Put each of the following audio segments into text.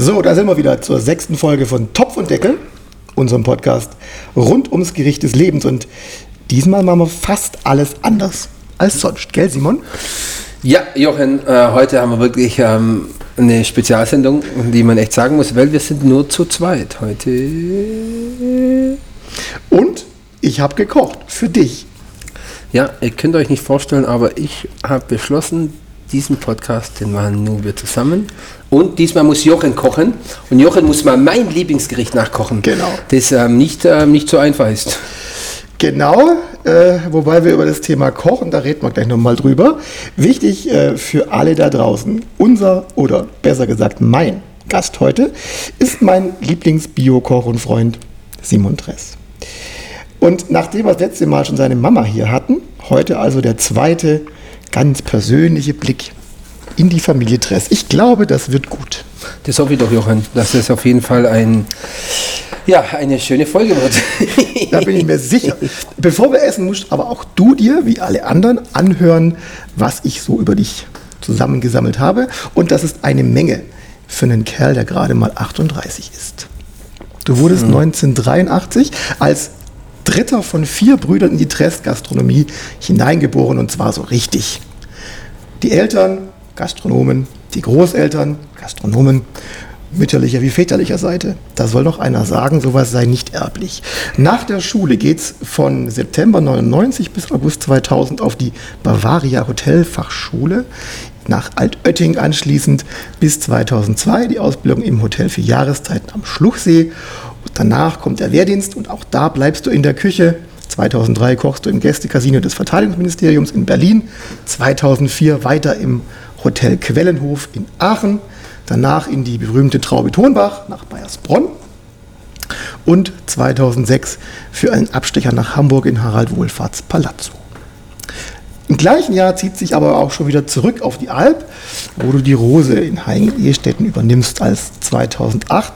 So, da sind wir wieder zur sechsten Folge von Topf und Deckel, unserem Podcast rund ums Gericht des Lebens. Und diesmal machen wir fast alles anders als sonst, gell, Simon? Ja, Jochen, äh, heute haben wir wirklich ähm, eine Spezialsendung, die man echt sagen muss, weil wir sind nur zu zweit heute. Und ich habe gekocht für dich. Ja, ihr könnt euch nicht vorstellen, aber ich habe beschlossen, diesen Podcast, den machen nur wir zusammen. Und diesmal muss Jochen kochen. Und Jochen muss mal mein Lieblingsgericht nachkochen. Genau. Das ähm, nicht, ähm, nicht so einfach ist. Genau, äh, wobei wir über das Thema Kochen, da reden wir gleich nochmal drüber. Wichtig äh, für alle da draußen, unser oder besser gesagt mein Gast heute ist mein Lieblings-Bio-Koch und Freund Simon Dress. Und nachdem wir das letzte Mal schon seine Mama hier hatten, heute also der zweite ganz persönliche Blick in die Familie Dress. Ich glaube, das wird gut. Das hoffe ich doch, Jochen, dass das auf jeden Fall ein, ja, eine schöne Folge wird. Da bin ich mir sicher. Bevor wir essen, musst aber auch du dir, wie alle anderen, anhören, was ich so über dich zusammengesammelt habe. Und das ist eine Menge für einen Kerl, der gerade mal 38 ist. Du wurdest 1983 als dritter von vier Brüdern in die Dress-Gastronomie hineingeboren und zwar so richtig. Die Eltern, Gastronomen, die Großeltern, Gastronomen, mütterlicher wie väterlicher Seite. Da soll noch einer sagen, sowas sei nicht erblich. Nach der Schule geht's von September 99 bis August 2000 auf die Bavaria Hotelfachschule. Nach Altötting anschließend bis 2002 die Ausbildung im Hotel für Jahreszeiten am Schluchsee. Und danach kommt der Wehrdienst und auch da bleibst du in der Küche. 2003 kochst du im Gästecasino des Verteidigungsministeriums in Berlin. 2004 weiter im Hotel Quellenhof in Aachen. Danach in die berühmte Traube Tonbach nach Bayersbronn. Und 2006 für einen Abstecher nach Hamburg in Harald Wohlfahrts Palazzo. Im gleichen Jahr zieht sich aber auch schon wieder zurück auf die Alp, wo du die Rose in Heingen-Ehestetten übernimmst, als 2008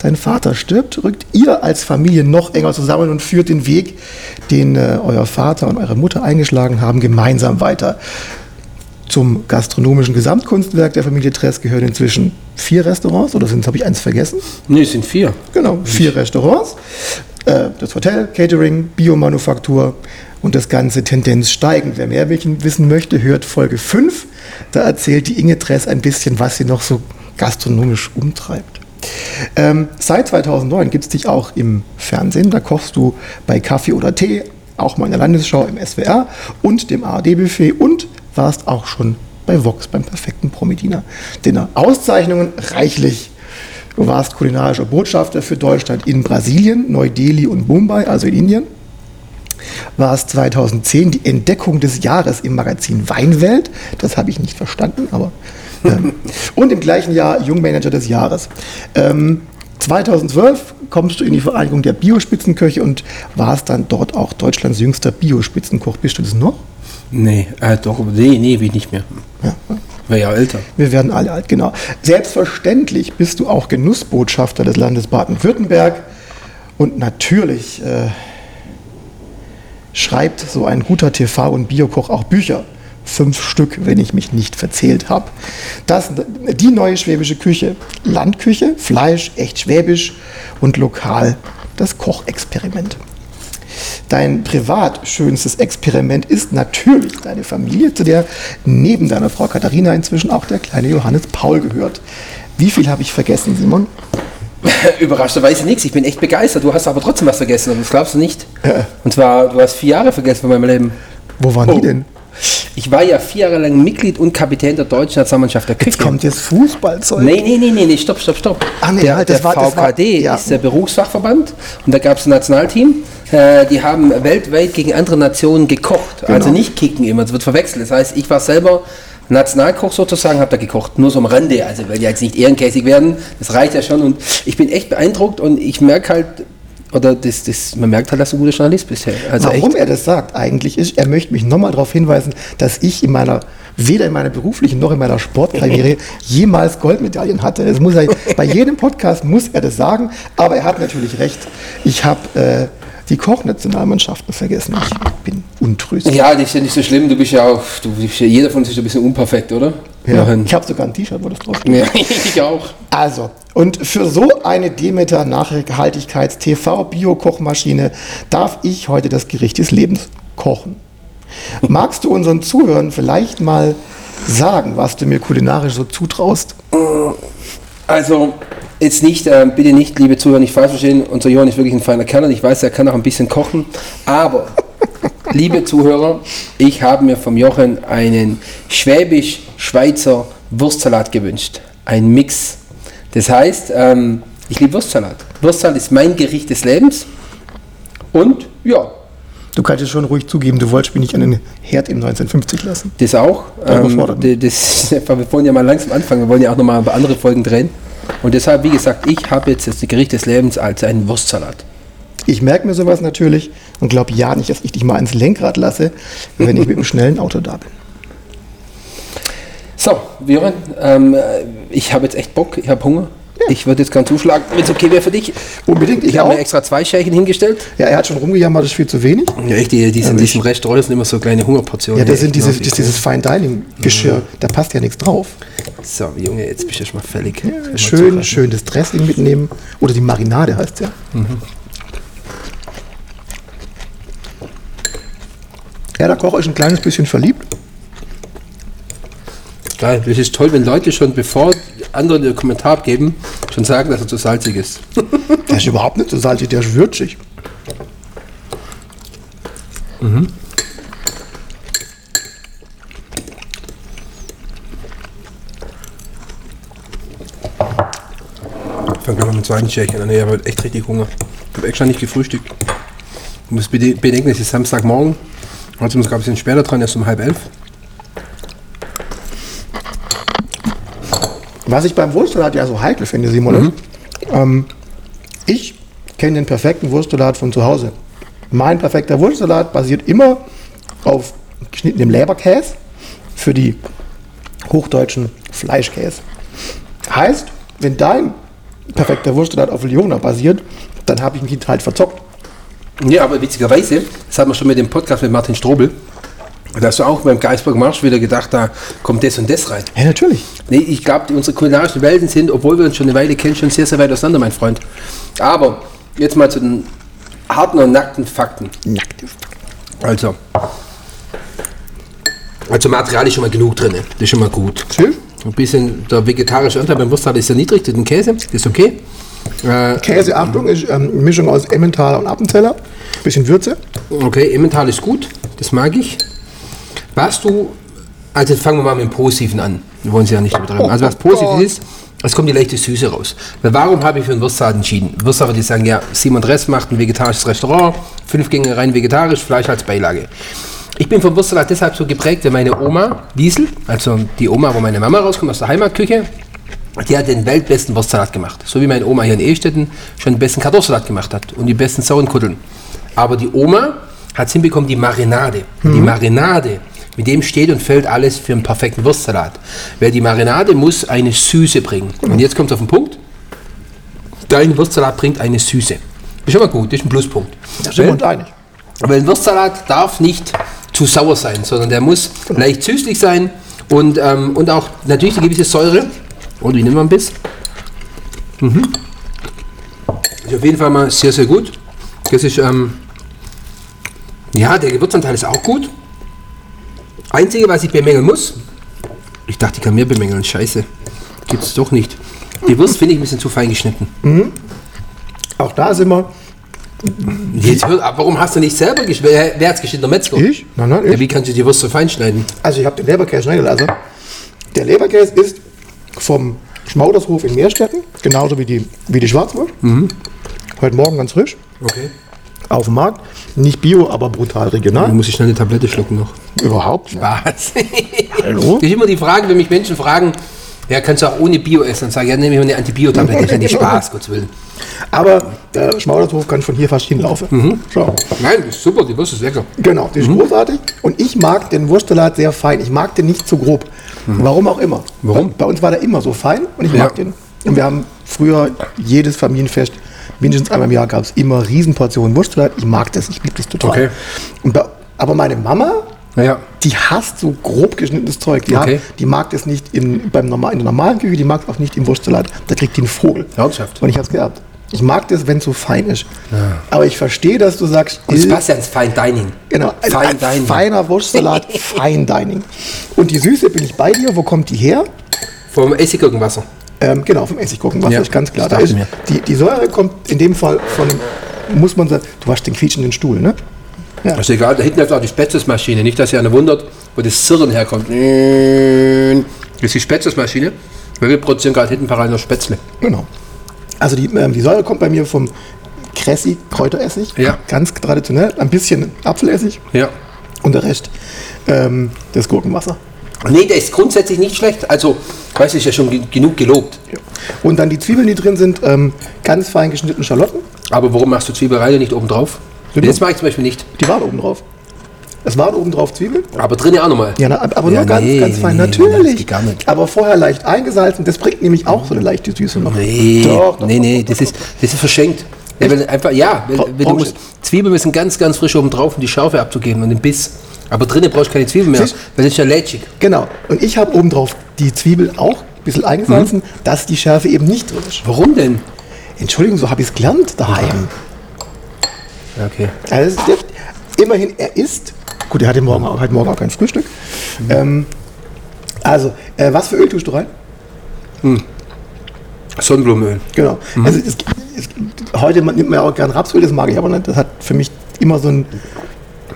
dein Vater stirbt, rückt ihr als Familie noch enger zusammen und führt den Weg, den äh, euer Vater und eure Mutter eingeschlagen haben, gemeinsam weiter. Zum gastronomischen Gesamtkunstwerk der Familie Tress gehören inzwischen vier Restaurants, oder sind, habe ich eins vergessen? Nee, es sind vier. Genau, vier Restaurants. Äh, Das Hotel, Catering, Biomanufaktur und das Ganze Tendenz steigend. Wer mehr wissen möchte, hört Folge 5. Da erzählt die Inge Dress ein bisschen, was sie noch so gastronomisch umtreibt. Ähm, seit 2009 gibt es dich auch im Fernsehen. Da kochst du bei Kaffee oder Tee, auch mal in der Landesschau im SWR und dem ARD-Buffet und warst auch schon bei Vox beim perfekten Promidiner. Dinner. Auszeichnungen reichlich. Du warst kulinarischer Botschafter für Deutschland in Brasilien, Neu-Delhi und Mumbai, also in Indien. Warst 2010 die Entdeckung des Jahres im Magazin Weinwelt. Das habe ich nicht verstanden, aber. Ähm, und im gleichen Jahr Jungmanager des Jahres. Ähm, 2012 kommst du in die Vereinigung der Biospitzenköche und warst dann dort auch Deutschlands jüngster Biospitzenkoch. Bist du das noch? Nee, äh, doch, nee, nee, wie nicht mehr. Ja. Wäre ja älter. Wir werden alle alt, genau. Selbstverständlich bist du auch Genussbotschafter des Landes Baden-Württemberg. Und natürlich äh, schreibt so ein guter TV- und Biokoch auch Bücher. Fünf Stück, wenn ich mich nicht verzählt habe. Das, die neue schwäbische Küche. Landküche, Fleisch, echt schwäbisch und lokal. Das Kochexperiment. Dein privat schönstes Experiment ist natürlich deine Familie, zu der neben deiner Frau Katharina inzwischen auch der kleine Johannes Paul gehört. Wie viel habe ich vergessen, Simon? Überraschenderweise nichts. Ich bin echt begeistert. Du hast aber trotzdem was vergessen. Das glaubst du nicht. Ja. Und zwar, du hast vier Jahre vergessen von meinem Leben. Wo waren Oh. die denn? Ich war ja vier Jahre lang Mitglied und Kapitän der deutschen Nationalmannschaft der Küche. Jetzt kommt jetzt Fußballzeug. Nee, nee, nee, nee, nee, stopp, stopp, stopp. Ah, nee, der halt, der das war- das war- VKD ja. ist der Berufsfachverband und da gab es ein Nationalteam. Äh, die haben weltweit gegen andere Nationen gekocht. Genau. Also nicht kicken immer, das wird verwechselt. Das heißt, ich war selber Nationalkoch sozusagen, habe da gekocht, nur so am Rande, also weil die jetzt nicht ehrenkäsig werden, das reicht ja schon und ich bin echt beeindruckt und ich merke halt, oder das, das, man merkt halt, dass du ein guter Journalist bist. Also Warum echt. er das sagt eigentlich ist, er möchte mich nochmal darauf hinweisen, dass ich in meiner, weder in meiner beruflichen noch in meiner Sportkarriere jemals Goldmedaillen hatte. Das muss er, bei jedem Podcast muss er das sagen, aber er hat natürlich recht. Ich habe äh, die Kochnationalmannschaften vergessen. Ich bin untröstlich. Ja, das ist ja nicht so schlimm, du bist ja auch, du bist ja, jeder von uns ist ein bisschen unperfekt, oder? Ja, ich habe sogar ein T-Shirt, wo das drauf steht. Ja, ich auch. Also, und für so eine Demeter Nachhaltigkeits TV Bio-Kochmaschine darf ich heute das Gericht des Lebens kochen. Magst du unseren Zuhörern vielleicht mal sagen, was du mir kulinarisch so zutraust? Also, jetzt nicht, äh, bitte nicht, liebe Zuhörer, nicht falsch verstehen, unser Johann ist wirklich ein feiner Kerl und ich weiß, er kann auch ein bisschen kochen, aber, liebe Zuhörer, ich habe mir vom Jochen einen schwäbisch-schweizer Wurstsalat gewünscht. Ein Mix. Das heißt, ähm, ich liebe Wurstsalat. Wurstsalat ist mein Gericht des Lebens und, ja, Du kannst es schon ruhig zugeben, du wolltest mich nicht an den Herd im 1950 lassen. das auch. Ähm, d- das, wir wollen ja mal langsam anfangen, wir wollen ja auch nochmal andere Folgen drehen. Und deshalb, wie gesagt, ich habe jetzt das Gericht des Lebens als einen Wurstsalat. Ich merke mir sowas natürlich und glaube ja nicht, dass ich dich mal ins Lenkrad lasse, wenn ich mit einem schnellen Auto da bin. So, Viren, ähm, äh, ich habe jetzt echt Bock, ich habe Hunger. Ich würde jetzt gern zuschlagen, wenn es okay wäre für dich. Unbedingt, Ich ich habe mir extra zwei Schälchen hingestellt. Ja, er hat schon rumgejammert, das ist viel zu wenig. Ja, echt, die, die sind in diesem Restaurant, das sind immer so kleine Hungerportionen. Ja, das sind diese, das dieses Fine-Dining-Geschirr, da passt ja nichts drauf. So, Junge, jetzt bist du schon mal fällig. Mal Schön, schön das Dressing mitnehmen. Oder die Marinade heißt ja. Ja, der Koch ist ein kleines bisschen verliebt. Geil, das ist toll, wenn Leute schon, bevor andere einen Kommentar abgeben, schon sagen, dass er zu salzig ist. Der ist überhaupt nicht so salzig, der ist würzig. Ich fange gleich mal mit zweiten Schälchen an. Ich habe heute echt richtig Hunger. Ich habe extra nicht gefrühstückt. Musst bede- bedenken, es ist Samstagmorgen. Heute sind wir sogar ein bisschen später dran, erst um halb elf. Was ich beim Wurstsalat ja so heikel finde, Simon, ist, ähm, ich kenne den perfekten Wurstsalat von zu Hause. Mein perfekter Wurstsalat basiert immer auf geschnittenem Leberkäse für die hochdeutschen Fleischkäse. Heißt, wenn dein perfekter Wurstsalat auf Leona basiert, dann habe ich mich halt verzockt. Ja, aber witzigerweise, das hat man schon mit dem Podcast mit Martin Strobel, da hast du auch beim Geisberg Marsch wieder gedacht, da kommt das und das rein. Ja, natürlich. Nee, ich glaube, unsere kulinarischen Welten sind, obwohl wir uns schon eine Weile kennen, schon sehr, sehr weit auseinander, mein Freund. Aber jetzt mal zu den harten und nackten Fakten. Also, also Material ist schon mal genug drin, das ist schon mal gut. Schön. Ein bisschen der vegetarische Anteil beim Wurstsalat ist ja niedrig, den Käse, das ist okay. Äh, Käse, Achtung, ist ähm, eine Mischung aus Emmentaler und Appenzeller. Bisschen Würze. Okay, Emmental ist gut, das mag ich. Was du, also fangen wir mal mit dem Positiven an. Wir wollen sie ja nicht übertreiben. Also was positiv ist, es kommt die leichte Süße raus. Weil warum habe ich für einen Wurstsalat entschieden? Würstsalat, die sagen, ja, Simon Dress macht ein vegetarisches Restaurant, fünf Gänge rein vegetarisch, Fleisch als Beilage. Ich bin vom Wurstsalat deshalb so geprägt, weil meine Oma, Liesel, also die Oma, wo meine Mama rauskommt aus der Heimatküche, die hat den weltbesten Wurstsalat gemacht. So wie meine Oma hier in Ehestetten schon den besten Kartoffelsalat gemacht hat und die besten sauren Kutteln. Aber die Oma hat es hinbekommen, die Marinade. Die Marinade, mit dem steht und fällt alles für einen perfekten Wurstsalat. Weil die Marinade muss eine Süße bringen. Und jetzt kommt es auf den Punkt. Dein Wurstsalat bringt eine Süße. Ist schon mal gut, das ist ein Pluspunkt. Da sind wir uns einig. Aber ein Wurstsalat darf nicht zu sauer sein, sondern der muss leicht süßlich sein und, ähm, und auch natürlich eine gewisse Säure. Und ich nehme mal ein bisschen. Mhm. Ist auf jeden Fall mal sehr, sehr gut. Das ist, ähm, ja, der Gewürzanteil ist auch gut. Einzige, was ich bemängeln muss, ich dachte, ich kann mehr bemängeln, scheiße. Gibt es doch nicht. Die Wurst finde ich ein bisschen zu fein geschnitten. Auch da sind wir. Jetzt hör, aber warum hast du nicht selber geschnitten? Wer, wer hat es geschnitten? Der Metzger? Ich? Nein, nein, Ja, ich. wie kannst du die Wurst so fein schneiden? Also ich habe den Leberkäse schnell gelassen. Der Leberkäse ist vom Schmaudershof in Meerstetten, genauso wie die, wie die Schwarzwurst. Heute Morgen ganz frisch. Okay. auf dem Markt. Nicht bio, aber brutal Da regional. muss ich schnell eine Tablette schlucken noch. Überhaupt. Was? Hallo? Das ist immer die Frage, wenn mich Menschen fragen, ja, kannst du auch ohne Bio essen? Dann sage ich, ja, nehme ich mir eine Antibiotablette. Ist ja nicht Spaß, Gottes Willen. Aber der Schmaudershof kann von hier fast hinlaufen. Mhm. So. Nein, das ist super, die Wurst ist lecker. Genau, die ist Mhm. großartig. Und ich mag den Wurstsalat sehr fein. Ich mag den nicht zu grob. Warum auch immer. Mhm. Warum? Bei, bei uns war der immer so fein und ich Ja. mag den. Und wir haben früher jedes Familienfest, mindestens einmal im Jahr gab es immer Riesenportionen Wurstsalat. Ich mag das, ich liebe das total. Okay. Bei, aber meine Mama, Naja, die hasst so grob geschnittenes Zeug. Die, Okay. hat, die mag das nicht in, beim normal, in der normalen Küche, die mag es auch nicht im Wurstsalat. Da kriegt die einen Vogel. Ernsthaft? Und ich habe es geerbt. Ich mag das, wenn es so fein ist. Aber ich verstehe, dass du sagst, und es "Ill- passt ja ins Fine Dining. Genau, ein, Fine ein Dining. feiner Wurstsalat, Fine Dining. Und die Süße bin ich bei dir. Wo kommt die her? Vom Essiggurkenwasser. Ähm, genau, vom Essiggurkenwasser, Ja, ist ganz klar. Da ist, die, die Säure kommt in dem Fall von dem, muss man sagen, du hast den quietschenden Stuhl, ne? Ja. Das ist egal, da hinten läuft auch die Spätzlesmaschine. Nicht, dass ihr einer wundert, wo das Zirren herkommt. Das ist die Spätzlesmaschine. Weil wir produzieren gerade hinten parallel noch Spätzle. Genau. Also die, ähm, die Säure kommt bei mir vom Cressi Kräuteressig, Ja. ganz traditionell, ein bisschen Apfelessig Ja. und der Rest ähm, das Gurkenwasser. Nee, der ist grundsätzlich nicht schlecht. Also, weiß ich ja schon ge- genug gelobt. Und dann die Zwiebeln, die drin sind, ähm, ganz fein geschnittene Schalotten, Aber warum machst du Zwiebelreide nicht oben drauf? Das mache ich zum Beispiel nicht. die waren oben drauf. Es waren oben drauf Zwiebeln. Aber drinnen auch nochmal. Ja, na, aber Ja, nur ganz, nee, ganz fein. nee, Natürlich. Aber vorher leicht eingesalzen. Das bringt nämlich auch so eine leichte Süße noch. Nee, Doch, doch, nee, doch, nee, das ist, das ist verschenkt. Ja, einfach, ja, Bra- weil du musst, Zwiebeln müssen ganz, ganz frisch oben drauf, um die Schärfe abzugeben und den Biss. Aber drinnen brauchst du keine Zwiebeln mehr, weil das ist ja lätschig. Genau. Und ich habe oben drauf die Zwiebel auch ein bisschen eingesalzen, Mhm. dass die Schärfe eben nicht drin ist. Warum denn? Entschuldigung, so habe ich es gelernt daheim. Okay. Also, immerhin, er isst. Gut, er hatte morgen, auch- heute Morgen auch kein Frühstück. Ähm, also, äh, was für Öl tust du rein? Sonnenblumenöl. Genau. Mhm. Also es, es, heute nimmt man ja auch gern Rapsöl, das mag ich aber nicht. Das hat für mich immer so einen,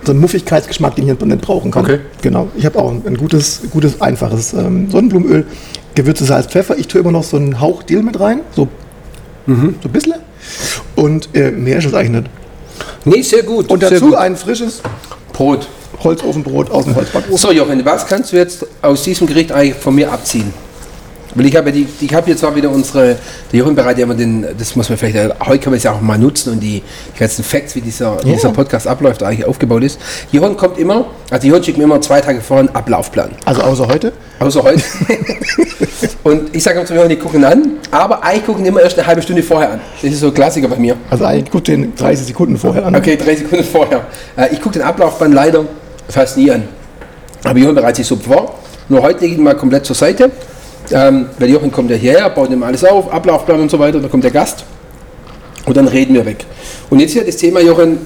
so einen Muffigkeitsgeschmack, den ich nicht brauchen kann. Okay. Genau. Ich habe auch ein, ein gutes, gutes, einfaches ähm, Sonnenblumenöl, Gewürze, Salz, Pfeffer. Ich tue immer noch so einen Hauch Dill mit rein, so, Mhm. so ein bisschen. Und äh, mehr ist es eigentlich nicht. Nee, sehr gut. Und dazu gut. ein frisches Brot. Holzofenbrot aus dem Holzbackofen. So, Jochen, was kannst du jetzt aus diesem Gericht eigentlich von mir abziehen? Weil ich habe ja die, ich habe jetzt zwar wieder unsere, der Jochen bereitet ja immer den, das muss man vielleicht, heute kann man es ja auch mal nutzen und die, die ganzen Facts, wie dieser, wie dieser Podcast abläuft, eigentlich aufgebaut ist. Jochen kommt immer, also Jochen schickt mir immer zwei Tage vorher einen Ablaufplan. Also außer heute. Außer heute. und ich sage immer zu Jochen, die gucken an, aber eigentlich gucken die immer erst eine halbe Stunde vorher an. Das ist so ein Klassiker bei mir. Also eigentlich gut den 30 Sekunden vorher an. Okay, drei Sekunden vorher. Äh, ich gucke den Ablaufplan leider fast nie an. Aber Jochen bereitet sich super vor. Nur heute lege ich ihn mal komplett zur Seite. Ähm, weil Jochen kommt ja hierher, baut ihm alles auf, Ablaufplan und so weiter. Dann kommt der Gast. Und dann reden wir weg. Und jetzt hier das Thema, Jochen.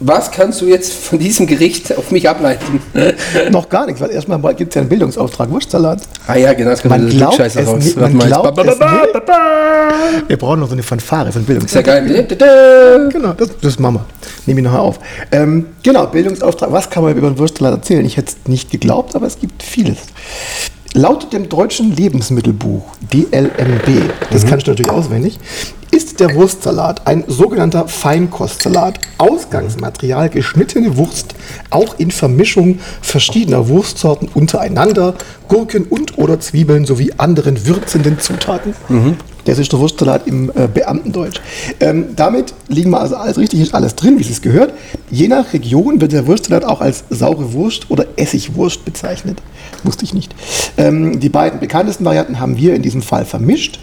Was kannst du jetzt von diesem Gericht auf mich ableiten? Noch gar nichts, weil erstmal gibt es ja einen Bildungsauftrag Wurstsalat. ah ja, genau, das kommt Man glaubt Klugscheißer es raus. nicht, man glaubt Ba, ba. Wir brauchen noch so eine Fanfare von Ist ja Bildungsauftrag. geil. Da. Genau, das, das machen wir. Nehme ich nachher auf. Ähm, genau, Bildungsauftrag. Was kann man über den Wurstsalat erzählen? Ich hätte es nicht geglaubt, aber es gibt vieles. Laut dem deutschen Lebensmittelbuch DLMB, das kannst du natürlich auswendig, ist der Wurstsalat ein sogenannter Feinkostsalat. Ausgangsmaterial geschnittene Wurst, auch in Vermischung verschiedener Wurstsorten untereinander, Gurken und oder Zwiebeln sowie anderen würzenden Zutaten. Das ist der Wurstsalat im äh, Beamtendeutsch. Ähm, damit liegen wir also alles richtig, ist alles drin, wie es sich gehört. Je nach Region wird der Wurstsalat auch als saure Wurst oder Essigwurst bezeichnet. Wusste ich nicht. Ähm, die beiden bekanntesten Varianten haben wir in diesem Fall vermischt.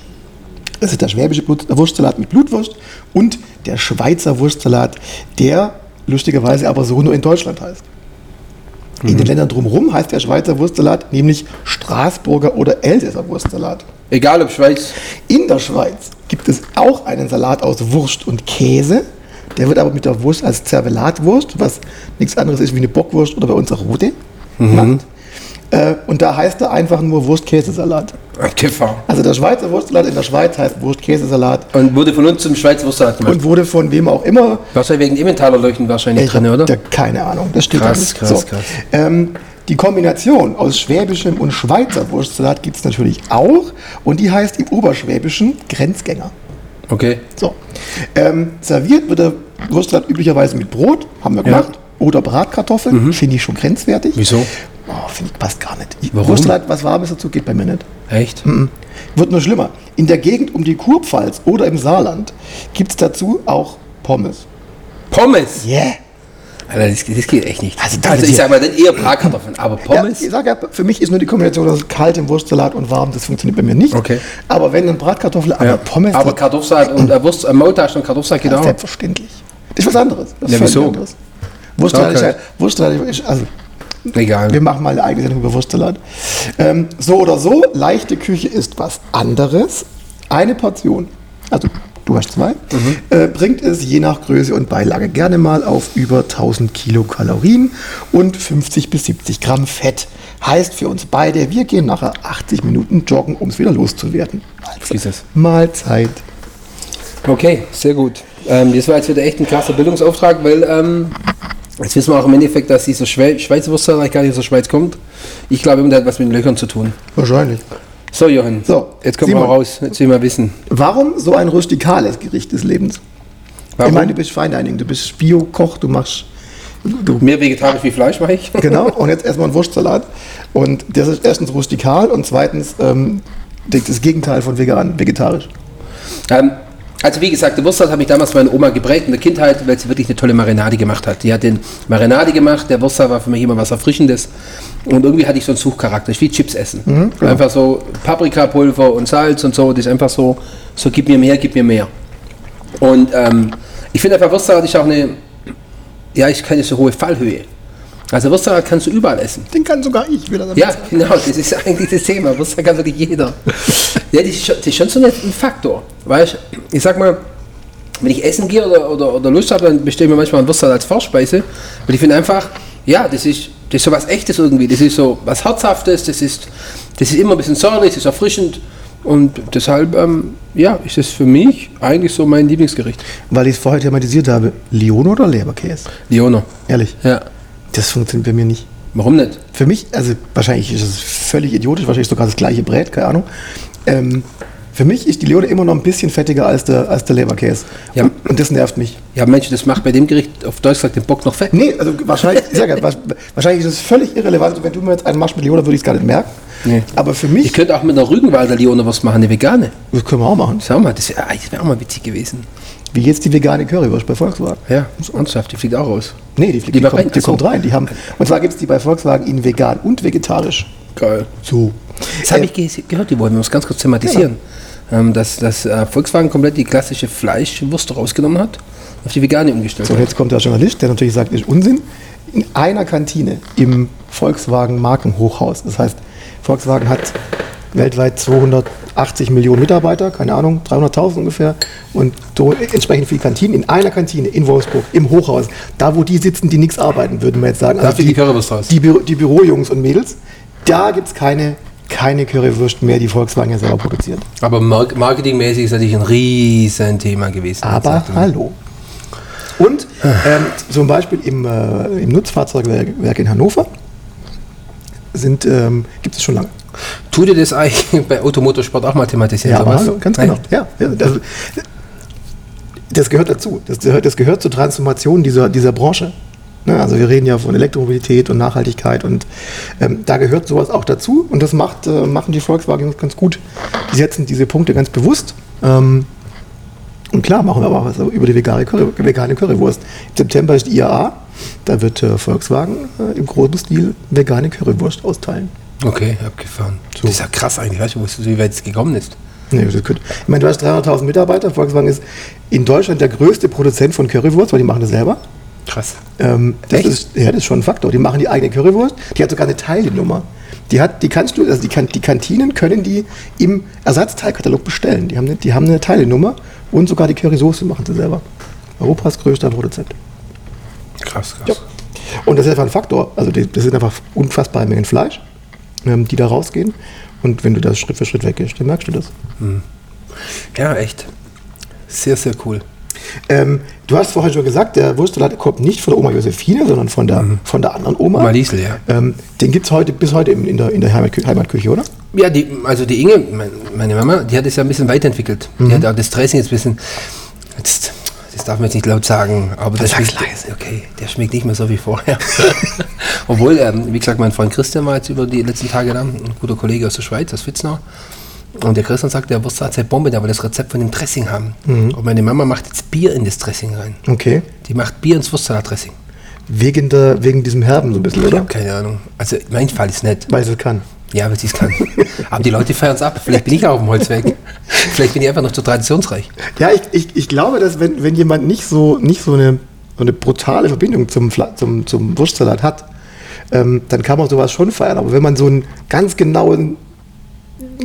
Das ist der schwäbische Blut, der Wurstsalat mit Blutwurst und der Schweizer Wurstsalat, der lustigerweise aber so nur in Deutschland heißt. In den Ländern drumherum heißt der Schweizer Wurstsalat nämlich Straßburger oder Elsässer Wurstsalat. Egal ob Schweiz. In der Schweiz gibt es auch einen Salat aus Wurst und Käse. Der wird aber mit der Wurst als Zervelatwurst, was nichts anderes ist wie eine Bockwurst oder bei uns auch Rote, gemacht. Äh, und da heißt er einfach nur Wurst-Käsesalat. TV. Also der Schweizer Wurstsalat in der Schweiz heißt Wurst-Käsesalat Und wurde von uns zum Schweizer Wurstsalat gemacht. und wurde von wem auch immer Wahrscheinlich wegen Emmentaler Leuchten wahrscheinlich Ich drin, oder? Da keine Ahnung, das steht Krass, krass, krass. Ähm, die Kombination aus schwäbischem und Schweizer Wurstsalat gibt es natürlich auch und die heißt im Oberschwäbischen Grenzgänger. Okay. So. Ähm, serviert wird er Wurstsalat üblicherweise mit Brot, haben wir gemacht. Oder Bratkartoffeln, finde ich schon grenzwertig. Wieso? Oh, finde ich passt gar nicht. Ich- Warum? Wurstsalat, was Warmes dazu geht bei mir nicht. Echt? Wird nur schlimmer. In der Gegend um die Kurpfalz oder im Saarland gibt es dazu auch Pommes. Pommes? Yeah. Alter, das, das geht echt nicht. Also, Also, das ich ist- sag mal, dann eher Bratkartoffeln, aber Pommes? Ja, ich sage ja, für mich ist nur die Kombination aus kaltem Wurstsalat und warm, das funktioniert bei mir nicht. Okay. Aber wenn dann Bratkartoffel, aber Ja. Pommes, aber Kartoffelsalat und äh, Wurst, äh, Maultaschen und Kartoffelsalat geht Ja, auch. selbstverständlich. Das ist was anderes. Das ist Ja, wieso? anderes. Wurstsalat ist Okay. ja, Wurstsalat ist, also Egal. wir machen mal eine eigene Sendung über Wurstsalat. Ähm, so oder so, leichte Küche ist was anderes. Eine Portion, also du hast zwei, Mhm. äh, bringt es je nach Größe und Beilage gerne mal auf über 1000 Kilokalorien und 50 bis 70 Gramm Fett. Heißt für uns beide, wir gehen nachher 80 Minuten joggen, um es wieder loszuwerden. Jesus. Mahlzeit. Okay, sehr gut. Ähm, das war jetzt wieder echt ein krasser Bildungsauftrag, weil ähm, jetzt wissen wir auch im Endeffekt, dass dieser Schwe Schweizer Wurstsalat gar nicht aus der Schweiz kommt. Ich glaube, der hat was mit den Löchern zu tun. Wahrscheinlich. So, Johann. So, jetzt kommen wir Simon. raus. Jetzt will ich mal wissen. Warum so ein rustikales Gericht des Lebens? Warum? Ich meine, du bist Feindining, du bist Bio-Koch, du machst. Du, Mehr vegetarisch wie Fleisch mache ich. genau, und jetzt erstmal ein Wurstsalat. Und das ist erstens rustikal und zweitens ähm, das Gegenteil von vegan, vegetarisch. Ähm, also wie gesagt, der Wurstsalat habe ich damals meine Oma geprägt in der Kindheit, weil sie wirklich eine tolle Marinade gemacht hat. Die hat den Marinade gemacht, der Wurstsalat war für mich immer was Erfrischendes. Und irgendwie hatte ich so einen Suchcharakter, ich wie Chips essen. Einfach so Paprikapulver und Salz und so, das ist einfach so, so gib mir mehr, gib mir mehr. Und ähm, ich finde einfach, Wurstsalat ist auch eine, ja, ich keine so hohe Fallhöhe. Also Wurstsalat kannst du überall essen. Den kann sogar ich wieder Ja, genau, das ist eigentlich das Thema. Wurst kann wirklich jeder. Ja, das ist schon, das ist schon so ein Faktor. Weißt ich sag mal, wenn ich essen gehe oder, oder, oder Lust habe, dann bestelle ich mir manchmal einen Wurstsalat als Vorspeise. Weil ich finde einfach, ja, das ist, das ist so was Echtes irgendwie. Das ist so was Herzhaftes, das ist, das ist immer ein bisschen säuerlich, das ist erfrischend. Und deshalb, ähm, ja, ist es für mich eigentlich so mein Lieblingsgericht. Weil ich es vorher thematisiert habe, Lyon oder Leberkäse? Leona. Ehrlich, Ja. das funktioniert bei mir nicht. Warum nicht? Für mich, also wahrscheinlich ist es völlig idiotisch, wahrscheinlich sogar das gleiche Brät, keine Ahnung. Ähm, für mich ist die Leone immer noch ein bisschen fettiger als der, als der Leberkäse. Ja. Und, und das nervt mich. Ja, Mensch, das macht bei dem Gericht auf Deutsch gesagt den Bock noch fett. Nee, also wahrscheinlich, ich sag ja, wa- wahrscheinlich ist es völlig irrelevant. Wenn du mir jetzt einen machst mit Leona, würde ich es gar nicht merken. Nee. Aber für mich, Ich könnte auch mit einer Rügenwalder Leona-Wurst machen, eine vegane. das können wir auch machen. Schau mal, das wäre das wär auch mal witzig gewesen. Wie jetzt die vegane Currywurst bei Volkswagen? Ja, ernsthaft, die fliegt auch raus. Nee, die, fliegt, Die die, kommt, rein? die kommt rein. Die haben, und zwar gibt es die bei Volkswagen in vegan und vegetarisch. Geil. So. Das habe Äh, ich ge gehört, die wollen wir uns ganz kurz thematisieren. Ähm, dass dass äh, Volkswagen komplett die klassische Fleischwurst rausgenommen hat, auf die vegane umgestellt So, und hat. jetzt kommt der Journalist, der natürlich sagt, ist Unsinn. In einer Kantine im Volkswagen Markenhochhaus. Das heißt, Volkswagen hat weltweit 280 Millionen Mitarbeiter, keine Ahnung, 300.000 ungefähr. Und so entsprechend viele Kantinen. In einer Kantine in Wolfsburg, im Hochhaus, da wo die sitzen, die nichts arbeiten, würden wir jetzt sagen. Also die raus. Die, Büro, die Bürojungs und Mädels, da gibt es keine, keine Currywurst mehr, die Volkswagen ja selber produziert. Aber mar marketingmäßig ist natürlich ein riesen Thema gewesen. Aber hallo. Und ähm, zum Beispiel im, äh, im Nutzfahrzeugwerk in Hannover sind, ähm, gibt es schon lange. Tut ihr das eigentlich bei Automotorsport auch mal thematisieren? Ja, aber hallo, ganz Nein? genau. Ja, das, das gehört dazu. Das gehört, das gehört zur Transformation dieser, dieser Branche. Ne, also wir reden ja von Elektromobilität und Nachhaltigkeit und ähm, da gehört sowas auch dazu und das macht, äh, machen die Volkswagen ganz gut. Die setzen diese Punkte ganz bewusst. Ähm, und klar machen wir aber auch was über die vegane, Curry, vegane Currywurst. Im September ist die IAA, da wird äh, Volkswagen äh, im großen Stil vegane Currywurst austeilen. Okay, abgefahren. Das ist ja krass eigentlich, weißt du, wie weit es gekommen ist. Nee, das könnte. Ich meine, du hast 300.000 Mitarbeiter. Volkswagen ist in Deutschland der größte Produzent von Currywurst, weil die machen das selber. Krass. Ähm, das, Echt? ist, ja, das ist schon ein Faktor. Die machen die eigene Currywurst. Die hat sogar eine Teilenummer. Die, hat, die kannst du, also die, kan die Kantinen können die im Ersatzteilkatalog bestellen. Die haben, eine, die haben eine Teilenummer und sogar die Currysoße machen sie selber. Europas größter Produzent. Krass, krass. Ja. Und das ist einfach ein Faktor. Also die, das sind einfach unfassbare Mengen Fleisch, ähm, die da rausgehen. Und wenn du das Schritt für Schritt weggehst, dann merkst du das. Ja, echt. Sehr, sehr cool. Ähm, du hast vorher schon gesagt, der Wurstsalat kommt nicht von der Oma Josephine, sondern von der, von der anderen Oma. Oma Liesel, ja. Ähm, den gibt es heute, bis heute in, in der, in der Heimatküche, Heimatküche, oder? Ja, die, also die Inge, mein- meine Mama, die hat es ja ein bisschen weiterentwickelt. Die hat auch das Dressing jetzt ein bisschen. Jetzt, das darf man jetzt nicht laut sagen, aber der sag's schmeckt, leise. okay, der schmeckt nicht mehr so wie vorher. Obwohl, ähm, wie gesagt, mein Freund Christian war jetzt über die letzten Tage da, ein guter Kollege aus der Schweiz, aus Witznau. Und der Christian sagt, der Wurstsalat sei Bombe, der will das Rezept von dem Dressing haben. Mhm. Und meine Mama macht jetzt Bier in das Dressing rein. Okay. Die macht Bier ins Wurstsalat-Dressing. Wegen, der, wegen diesem Herben so ein bisschen, Ich oder? habe keine Ahnung. Also mein Fall ist nett. Weil sie es kann. Ja, weil sie es kann. Aber die Leute feiern es ab. Vielleicht bin ich auch auf dem Holzweg. Vielleicht bin ich einfach noch zu traditionsreich. Ja, ich, ich, ich glaube, dass wenn, wenn jemand nicht so, nicht so eine, so eine brutale Verbindung zum, zum, zum Wurstsalat hat, ähm, dann kann man sowas schon feiern. Aber wenn man so einen ganz genauen,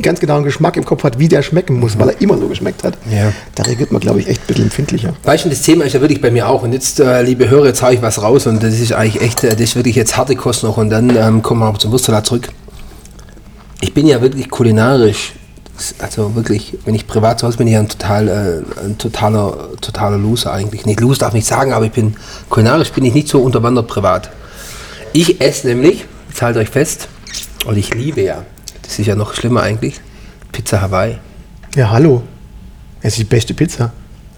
ganz genauen Geschmack im Kopf hat, wie der schmecken muss, weil er immer so geschmeckt hat, Ja. da reagiert man, glaube ich, echt ein bisschen empfindlicher. Weißt du, das Thema ist ja wirklich bei mir auch. Und jetzt, äh, liebe Hörer, jetzt hau ich was raus und das ist eigentlich echt, äh, das ist wirklich jetzt harte Kost noch. Und dann ähm, kommen wir aber zum Wurstsalat zurück. Ich bin ja wirklich kulinarisch, also wirklich, wenn ich privat zu Hause bin, ich ja ein, total, äh, ein totaler, totaler Loser eigentlich. Nicht Loser darf ich nicht sagen, aber ich bin, kulinarisch bin ich nicht so unterwandert privat. Ich esse nämlich, jetzt haltet euch fest, und ich liebe ja, das ist ja noch schlimmer eigentlich, Pizza Hawaii. Ja, hallo. Es ist die beste Pizza.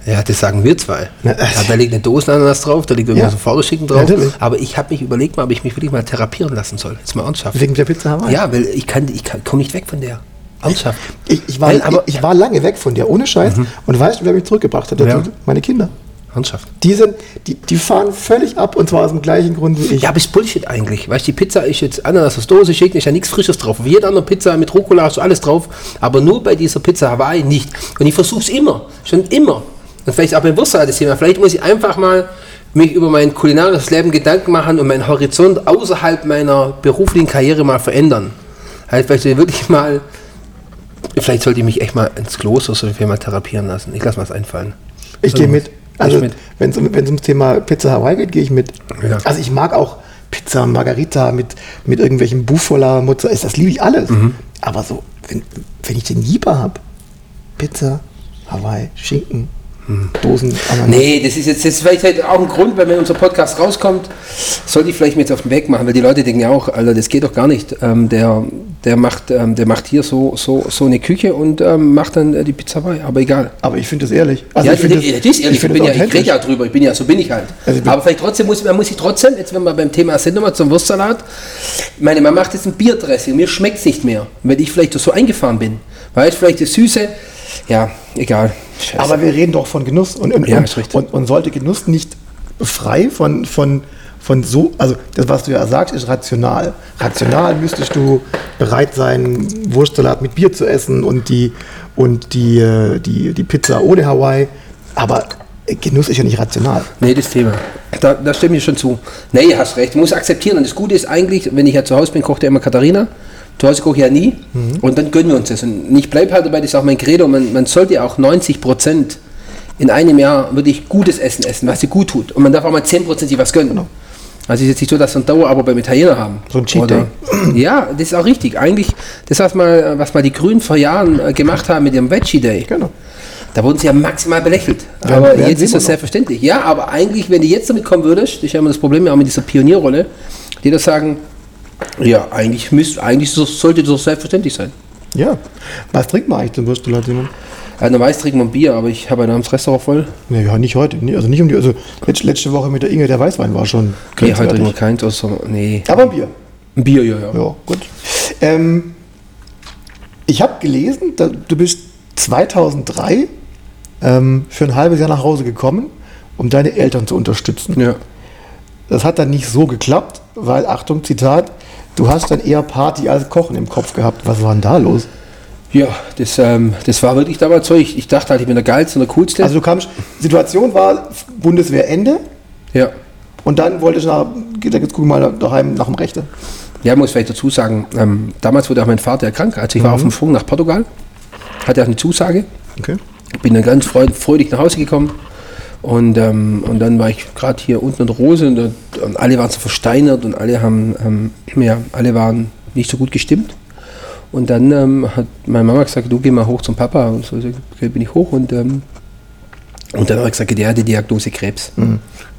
Ja, das sagen wir zwei. Na, ja, da liegt eine Dosenananas drauf, da liegt irgendwas Ja. so Vorgeschicken drauf. Natürlich. Aber ich habe mich überlegt, mal, ob ich mich wirklich mal therapieren lassen soll. Jetzt mal ernsthaft. Wegen der Pizza Hawaii. Ja, weil ich kann, ich kann, komme nicht weg von der. Ernsthaft. Ich, ich, war, Weil, aber- ich, ich war lange weg von dir, ohne Scheiß. Und weißt du, wer mich zurückgebracht hat? Ja. Meine Kinder. Ernsthaft. Die, sind, die, die fahren völlig ab und zwar aus dem gleichen Grund wie ich. Ja, aber ist Bullshit eigentlich. Weißt du, die Pizza ist jetzt Ananas aus Dose, steht ist ja nichts Frisches drauf. Auf jeder anderen Pizza mit Rucola ist alles drauf, aber nur bei dieser Pizza Hawaii nicht. Und ich versuche es immer, schon immer. Und vielleicht auch beim Wurstsalat das Thema. Vielleicht muss ich einfach mal mich über mein kulinarisches Leben Gedanken machen und meinen Horizont außerhalb meiner beruflichen Karriere mal verändern. Halt vielleicht wirklich mal, vielleicht sollte ich mich echt mal ins Kloster so viel mal therapieren lassen. Ich lasse mal es einfallen. Ich gehe mit. Also, mit. wenn es um, ums Thema Pizza Hawaii geht, gehe ich mit. Ja. Also, ich mag auch Pizza Margarita mit, mit irgendwelchen Buffala, Mozzarella, das liebe ich alles. Mhm. Aber so, wenn, wenn ich den Jeeper habe, Pizza, Hawaii, Schinken, Dosen, Ananas. Nee, das ist jetzt das ist vielleicht halt auch ein Grund, weil wenn unser Podcast rauskommt, sollte ich vielleicht mir jetzt auf den Weg machen, weil die Leute denken ja auch, Alter, das geht doch gar nicht. Ähm, der, der, macht, ähm, der macht hier so, so, so eine Küche und ähm, macht dann äh, die Pizza bei, aber egal. Aber ich finde das ehrlich. Also ja, ich finde das, das ist ehrlich, ich, das ja, ich rede ja drüber, ich bin ja, so bin ich halt. Also ich bin- aber vielleicht trotzdem muss, man muss ich trotzdem, jetzt wenn wir beim Thema sind, nochmal zum Wurstsalat, meine Mama macht jetzt ein Bierdressing, mir schmeckt es nicht mehr, weil ich vielleicht so eingefahren bin. Weißt vielleicht das Süße, ja, egal. Scheiße. Aber wir reden doch von Genuss. Und, und, Ja, und, und, und sollte Genuss nicht frei von, von, von so, also das, was du ja sagst, ist rational. Rational müsstest du bereit sein, Wurstsalat mit Bier zu essen und die, und die, äh, die, die Pizza ohne Hawaii. Aber Genuss ist ja nicht rational. Nee, das Thema. Da, da stimme ich schon zu. Nee, hast recht. Du musst akzeptieren. Und das Gute ist eigentlich, wenn ich ja zu Hause bin, kocht ja immer Katharina. Zu Hause koche ich ja nie. Und dann gönnen wir uns das. Und ich bleibe halt dabei, das ist auch mein Credo. Man, man sollte ja auch 90 Prozent in einem Jahr wirklich gutes Essen essen, was dir gut tut. Und man darf auch mal 10 Prozent sich was gönnen. Also es ist jetzt nicht so, dass wir ein Dauerabo beim Italiener haben. So ein Cheat Oder- Ja, das ist auch richtig. Eigentlich, das, was mal, was mal die Grünen vor Jahren äh, gemacht haben mit ihrem Veggie Day. Genau. Da wurden sie ja maximal belächelt. Ja, aber jetzt ist das noch. selbstverständlich. Ja, aber eigentlich, wenn du jetzt damit kommen würdest, das ja immer das Problem auch mit dieser Pionierrolle, die da sagen, ja, eigentlich, müsst, eigentlich so- sollte das doch selbstverständlich sein. Ja. Was trinkt man eigentlich zum Wurstsalat, Simon? Also normalerweise trinkt man Bier, aber ich habe ja das Restaurant voll. Nee, ja, nicht heute. Nee, Also nicht um die, also letz- letzte Woche mit der Inge, der Weißwein war schon Nee, heute trinken wir keins, außer, nee. Aber ein Bier. Ein Bier, ja, ja. Ja, gut. Ähm, ich habe gelesen, da, du bist 2003 ähm, für ein halbes Jahr nach Hause gekommen, um deine Eltern zu unterstützen. Ja. Das hat dann nicht so geklappt, weil, Achtung, Zitat, du hast dann eher Party als Kochen im Kopf gehabt. Was war denn da los? Ja, das, ähm, das war wirklich damals so. Ich, ich dachte halt, ich bin der Geilste und der Coolste. Also du kamst, Situation war Bundeswehrende ja. und dann wolltest du nach, jetzt guck mal daheim nach dem Rechte. Ja, muss vielleicht dazu sagen, ähm, damals wurde auch mein Vater krank. Also ich war auf dem Sprung nach Portugal, hatte auch eine Zusage. Okay. bin dann ganz freud- freudig nach Hause gekommen und, ähm, und dann war ich gerade hier unten in der Rose und, und alle waren so versteinert und alle haben, ähm, ja, alle waren nicht so gut gestimmt. Und dann ähm, hat meine Mama gesagt, du geh mal hoch zum Papa. Und so bin ich hoch und, ähm, und dann hat er gesagt, der hat die Diagnose Krebs.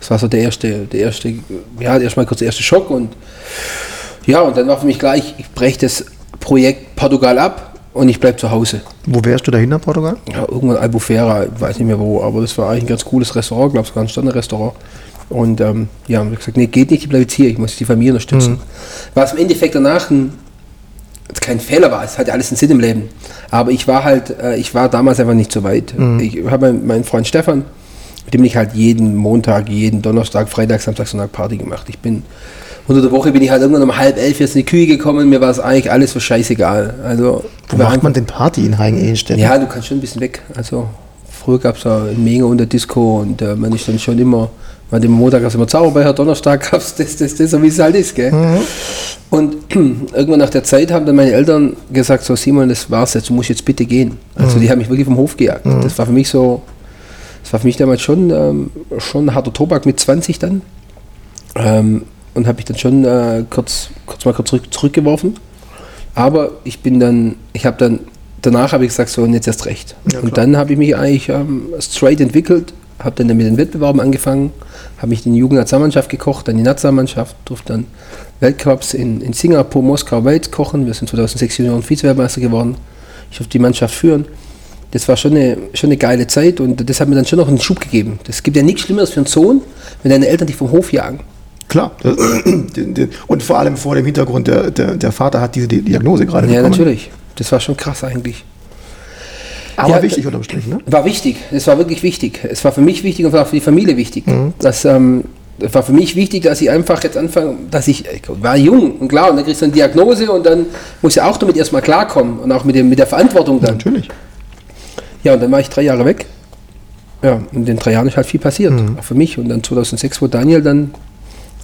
Das war so der erste, der erste, ja, erstmal kurz der erste Schock und ja, und dann war für mich gleich, ich breche das Projekt Portugal ab und ich bleibe zu Hause. Wo wärst du dahin nach Portugal? Ja, irgendwann Albufera, ich weiß nicht mehr wo, aber das war eigentlich ein ganz cooles Restaurant, glaube sogar ein Sterne-Restaurant. Und ähm, ja, haben gesagt, nee, geht nicht, ich bleibe jetzt hier, ich muss die Familie unterstützen. Was im Endeffekt danach ein, kein Fehler war, es hatte alles einen Sinn im Leben. Aber ich war halt, äh, ich war damals einfach nicht so weit. Ich habe meinen, Freund Stefan, mit dem ich halt jeden Montag, jeden Donnerstag, Freitag, Samstag, Sonntag Party gemacht. Ich bin unter der Woche bin ich halt irgendwann um halb elf jetzt in die Kühe gekommen, mir war es eigentlich alles so scheißegal. Also Wo macht man denn Party in Heigen-Ehenstedt? ja, du kannst schon ein bisschen weg. Also früher gab es ja eine Menge unter Disco und äh, man ist dann schon immer, hat immer Montag gab es immer Zauberbeier, Donnerstag gab es das, das, das, so wie es halt ist, gell? Und irgendwann nach der Zeit haben dann meine Eltern gesagt, so Simon, das war's jetzt, du musst jetzt bitte gehen. Also die haben mich wirklich vom Hof gejagt. Das war für mich so, das war für mich damals schon, ähm, schon harter Tobak mit 20 dann. Ähm, und habe ich dann schon äh, kurz, kurz mal kurz zurück, zurückgeworfen. Aber ich bin dann, ich habe dann, danach habe ich gesagt, so, und jetzt erst recht. und dann habe ich mich eigentlich ähm, straight entwickelt, habe dann mit den Wettbewerben angefangen, habe mich in die Jugendnationalmannschaft gekocht, dann die Nationalmannschaft, durfte dann Weltcups in, in Singapur, Moskau, Wales kochen. Wir sind 2006 Junioren Vize-Weltmeister geworden. Ich durfte die Mannschaft führen. Das war schon eine, schon eine geile Zeit und das hat mir dann schon noch einen Schub gegeben. Das gibt ja nichts Schlimmeres für einen Sohn, wenn deine Eltern dich vom Hof jagen. Klar. Den- Und vor allem vor dem Hintergrund, der, der, der Vater hat diese Di- Diagnose gerade Ja, bekommen. natürlich. Das war schon krass eigentlich. Aber Ja, wichtig unterm Strich, ne? War wichtig, es war wirklich wichtig. Es war für mich wichtig und war auch für die Familie wichtig. Das, ähm, das war für mich wichtig, dass ich einfach jetzt anfange, dass ich, ich war jung und klar, und dann kriegst du eine Diagnose und dann muss ich auch damit erstmal klarkommen und auch mit, dem, mit der Verantwortung dann. Natürlich. Ja, und dann war ich drei Jahre weg. Ja, und in den drei Jahren ist halt viel passiert, auch für mich. Und dann 2006, wo Daniel dann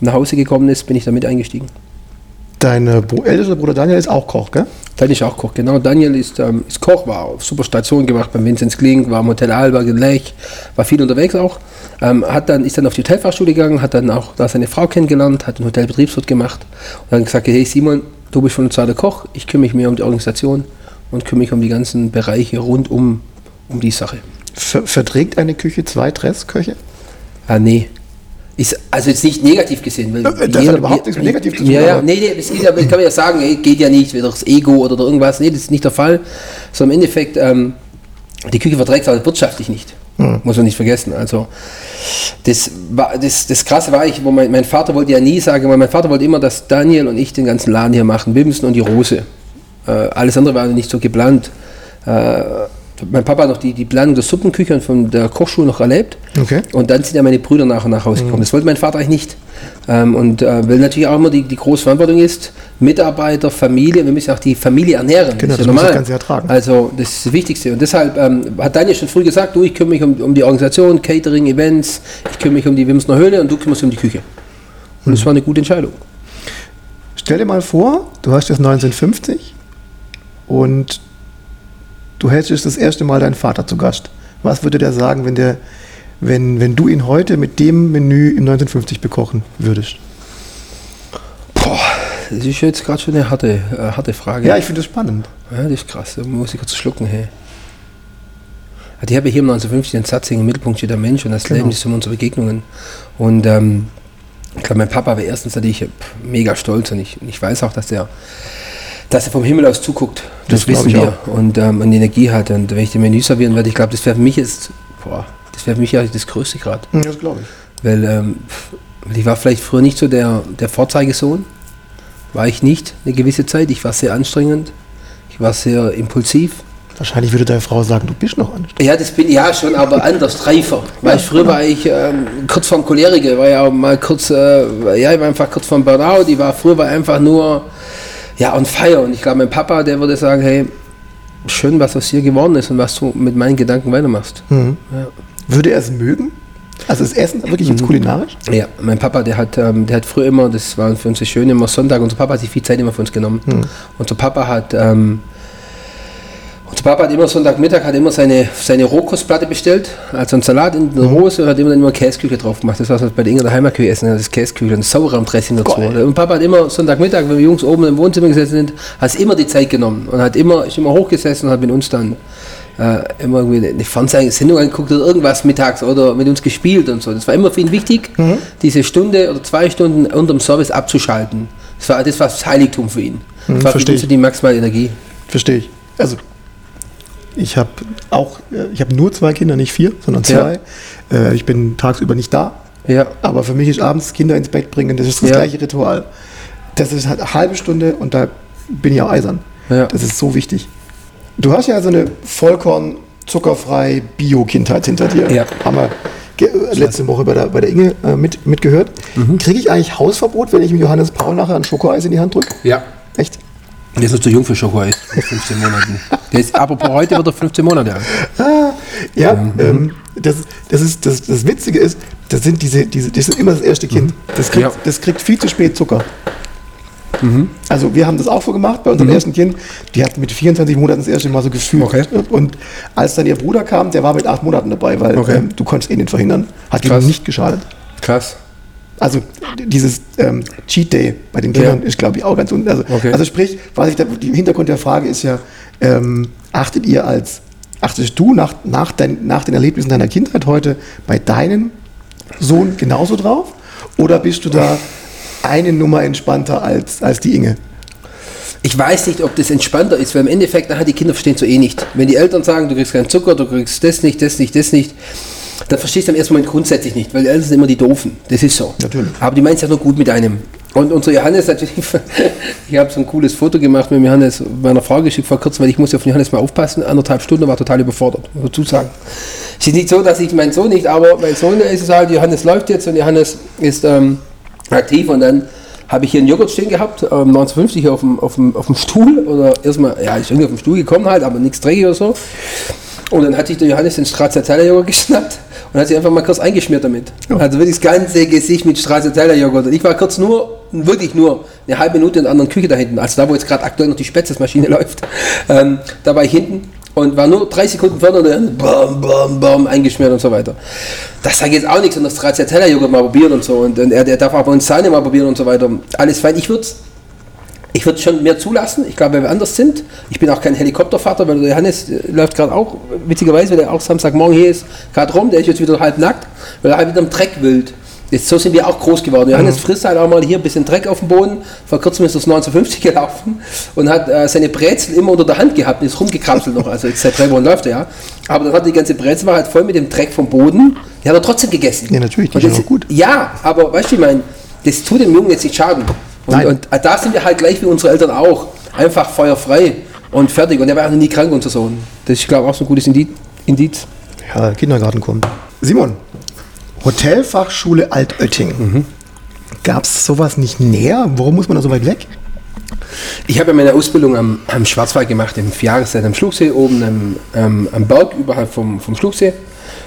nach Hause gekommen ist, bin ich damit eingestiegen. Dein ältester Bruder Daniel ist auch Koch, gell? Daniel ist auch Koch, genau. Daniel ist, ähm, ist Koch, war auf super Station gemacht beim Vinzenz Klink, war im Hotel Alba in Lech, war viel unterwegs auch. Ähm, hat dann, ist dann auf die Hotelfachschule gegangen, hat dann auch da seine Frau kennengelernt, hat einen Hotelbetriebswirt gemacht und dann gesagt, hey Simon, du bist von uns der Koch, ich kümmere mich mehr um die Organisation und kümmere mich um die ganzen Bereiche rund um, um die Sache. Ver verträgt eine Küche zwei Dressköche? Ah, nee. Ist also jetzt nicht negativ gesehen. Weil das hat überhaupt nichts mit negativ zu tun, Ja, ja, nee, nee, das ist, ja- kann man ja sagen, ey, geht ja nicht, wieder das Ego oder irgendwas. Nee, das ist nicht der Fall. So im Endeffekt, ähm, die Küche verträgt es aber wirtschaftlich nicht. Muss man nicht vergessen. Also, das, war, das, das Krasse war ich, wo mein, mein Vater wollte ja nie sagen, weil mein Vater wollte immer, dass Daniel und ich den ganzen Laden hier machen, Wimsen und die Rose. Äh, alles andere war nicht so geplant. Äh, mein Papa hat noch die, die Planung der Suppenküche und von der Kochschule noch erlebt. Okay. Und dann sind ja meine Brüder nach und nach rausgekommen. Das wollte mein Vater eigentlich nicht. Ähm, und äh, weil natürlich auch immer die, die große Verantwortung ist, Mitarbeiter, Familie, wir müssen auch die Familie ernähren. Genau, ist das muss das Ganze ertragen. Also das ist das Wichtigste. Und deshalb ähm, hat Daniel schon früh gesagt, du, ich kümmere mich um, um die Organisation, Catering, Events, ich kümmere mich um die Wimsner Höhle und du kümmerst dich um die Küche. Und das war eine gute Entscheidung. Stell dir mal vor, du hast jetzt 1950 und du hättest das erste Mal deinen Vater zu Gast. Was würde der sagen, wenn, der, wenn, wenn du ihn heute mit dem Menü im 1950 bekochen würdest? Boah, das ist jetzt gerade schon eine harte, äh, harte Frage. Ja, ich finde das spannend. Ja, das ist krass. Da muss ich kurz schlucken, hey. Ja, Die habe ich hier im 1950 den Satz, im Mittelpunkt steht der Mensch und das Genau. Leben ist immer unsere Begegnungen. Und ähm, ich glaube, mein Papa war erstens natürlich mega stolz und ich, und ich weiß auch, dass er, dass er vom Himmel aus zuguckt. Das, Das wissen wir. Und, ähm, und Energie hat. Und wenn ich den Menü servieren werde, ich glaube, das wäre für mich jetzt, boah, das wäre für mich eigentlich das Größte gerade. Hm, Das glaube ich. Weil ähm, ich war vielleicht früher nicht so der, der Vorzeigesohn. War ich nicht eine gewisse Zeit. Ich war sehr anstrengend. Ich war sehr impulsiv. Wahrscheinlich würde deine Frau sagen, du bist noch anstrengend. Ja, das bin ich ja schon, aber anders, reifer. Weil ich früher war ich ähm, kurz vorm Choleriker, war ja auch mal kurz, äh, ja, ich war einfach kurz vorm Burnout. Ich war früher war einfach nur, ja, on fire. Und ich glaube, mein Papa, der würde sagen, hey, schön, was aus dir geworden ist und was du mit meinen Gedanken weitermachst. Würde er es mögen? Also das Essen wirklich jetzt kulinarisch? Ja, mein Papa, der hat, ähm, der hat früher immer, das war für uns das Schöne, immer Sonntag, unser Papa hat sich viel Zeit immer für uns genommen. Unser Papa hat, ähm, unser Papa hat immer Sonntagmittag, hat immer seine, seine Rohkostplatte bestellt, also einen Salat in der Rose und hat immer dann immer Käsküche drauf gemacht. Das war was bei der Inge der Heimatküche essen, das Käsküche, ein Sauerrahm-Dressing dazu. Und Papa hat immer Sonntagmittag, wenn wir Jungs oben im Wohnzimmer gesessen sind, hat immer die Zeit genommen und hat immer, ist immer hochgesessen und hat mit uns dann äh, immer irgendwie eine Fernsehsendung angeguckt oder irgendwas mittags oder mit uns gespielt und so. Das war immer für ihn wichtig, diese Stunde oder zwei Stunden unterm Service abzuschalten. Das war das war das Heiligtum für ihn. Das war für ihn so die maximale Energie. Verstehe ich. Also, ich habe auch, äh, ich habe nur zwei Kinder, nicht vier, sondern zwei. Äh, ich bin tagsüber nicht da. Ja. Aber für mich ist abends Kinder ins Bett bringen, das ist das Ja. gleiche Ritual. Das ist halt eine halbe Stunde und da bin ich auch eisern. Ja. Das ist so wichtig. Du hast ja so eine vollkorn zuckerfrei Bio-Kindheit hinter dir. Ja. Haben wir äh, letzte Woche bei der, bei der Inge äh, mit, mitgehört. Mhm. Kriege ich eigentlich Hausverbot, wenn ich dem Johannes Paul nachher ein Schokoeis in die Hand drücke? Ja. Echt? Der ist noch zu jung für Schokoeis. Mit 15 Monaten. Der ist, apropos heute wird er 15 Monate alt. Ah, ja, ähm, das, das, ist, das, das Witzige ist, das sind diese, diese, das ist immer das erste Kind. Das kriegt, Ja. das kriegt viel zu spät Zucker. Also wir haben das auch so gemacht bei unserem ersten Kind. Die hat mit 24 Monaten das erste Mal so gefühlt. Okay. Und als dann ihr Bruder kam, der war mit acht Monaten dabei, weil Okay. ähm, du konntest eh nicht verhindern. Hat ihm nicht geschadet. Krass. Also dieses ähm, Cheat Day bei den Kindern Ja. ist, glaube ich, auch ganz un also, Okay. also sprich, was ich da, die Hintergrund der Frage ist ja, ähm, achtet ihr als, achtest du nach, nach, dein, nach den Erlebnissen deiner Kindheit heute bei deinem Sohn genauso drauf? Oder bist du da eine Nummer entspannter als, als die Inge? Ich weiß nicht, ob das entspannter ist, weil im Endeffekt, nachher die Kinder verstehen so eh nicht. Wenn die Eltern sagen, du kriegst keinen Zucker, du kriegst das nicht, das nicht, das nicht, dann verstehst du am ersten Moment grundsätzlich nicht, weil die Eltern sind immer die Doofen. Das ist so. Natürlich. Aber die meinen es ja nur gut mit einem. Und unser Johannes natürlich, ich habe so ein cooles Foto gemacht mit Johannes, meiner Frau geschickt vor kurzem, weil ich muss auf Johannes mal aufpassen, anderthalb Stunden, war total überfordert, muss ich dazu sagen. Es ist nicht so, dass ich meinen Sohn nicht, aber mein Sohn ist es halt, Johannes läuft jetzt und Johannes ist ähm, aktiv und dann habe ich hier einen Joghurt stehen gehabt, ähm, 1950 auf dem, auf, dem, auf dem Stuhl oder erstmal, ja, ist irgendwie auf dem Stuhl gekommen halt, aber nichts dreckig oder so. Und dann hat sich der Johannes den Stracciatella-Joghurt geschnappt und hat sich einfach mal kurz eingeschmiert damit. Also wirklich das ganze Gesicht mit Stracciatella-Joghurt. Und ich war kurz nur, wirklich nur eine halbe Minute in der anderen Küche da hinten, also da, wo jetzt gerade aktuell noch die Spätzlesmaschine läuft. Ähm, da war ich hinten und war nur drei Sekunden vorne und dann bam, bam, bam, eingeschmiert und so weiter. Das sage ich jetzt auch nichts und das Stracciatella-Joghurt mal probieren und so. Und, und er, der darf auch bei uns Sahne mal probieren und so weiter. Alles fein. Ich würde ich würde schon mehr zulassen, ich glaube, weil wir anders sind. Ich bin auch kein Helikoptervater, weil der Johannes äh, läuft gerade auch, witzigerweise, weil er auch Samstagmorgen hier ist, gerade rum, der ist jetzt wieder halb nackt, weil er halt wieder im Dreck wild. Jetzt, so sind wir auch groß geworden. Johannes frisst halt auch mal hier ein bisschen Dreck auf dem Boden. Vor kurzem ist das 1950 gelaufen und hat äh, seine Brezel immer unter der Hand gehabt und ist rumgekrapselt noch. Also jetzt seit drei Wochen läuft er ja. Aber dann hat die ganze Brezel war halt voll mit dem Dreck vom Boden. Die hat er trotzdem gegessen. Ja, natürlich, die ist gut. Ja, aber weißt du, ich meine, das tut dem Jungen jetzt nicht schaden. Und, Nein. und da sind wir halt gleich wie unsere Eltern auch. Einfach feuerfrei und fertig. Und er war auch noch nie krank, unser Sohn. Das ist, glaube ich, auch so ein gutes Indiz. Ja, Kindergarten kommt. Simon, Hotelfachschule Altötting. Gab es sowas nicht näher? Warum muss man da so weit weg? Ich habe ja meine Ausbildung am, am Schwarzwald gemacht, im Jahreszeit am Schluchsee, oben am, ähm, am Berg, überhalb vom, vom Schluchsee.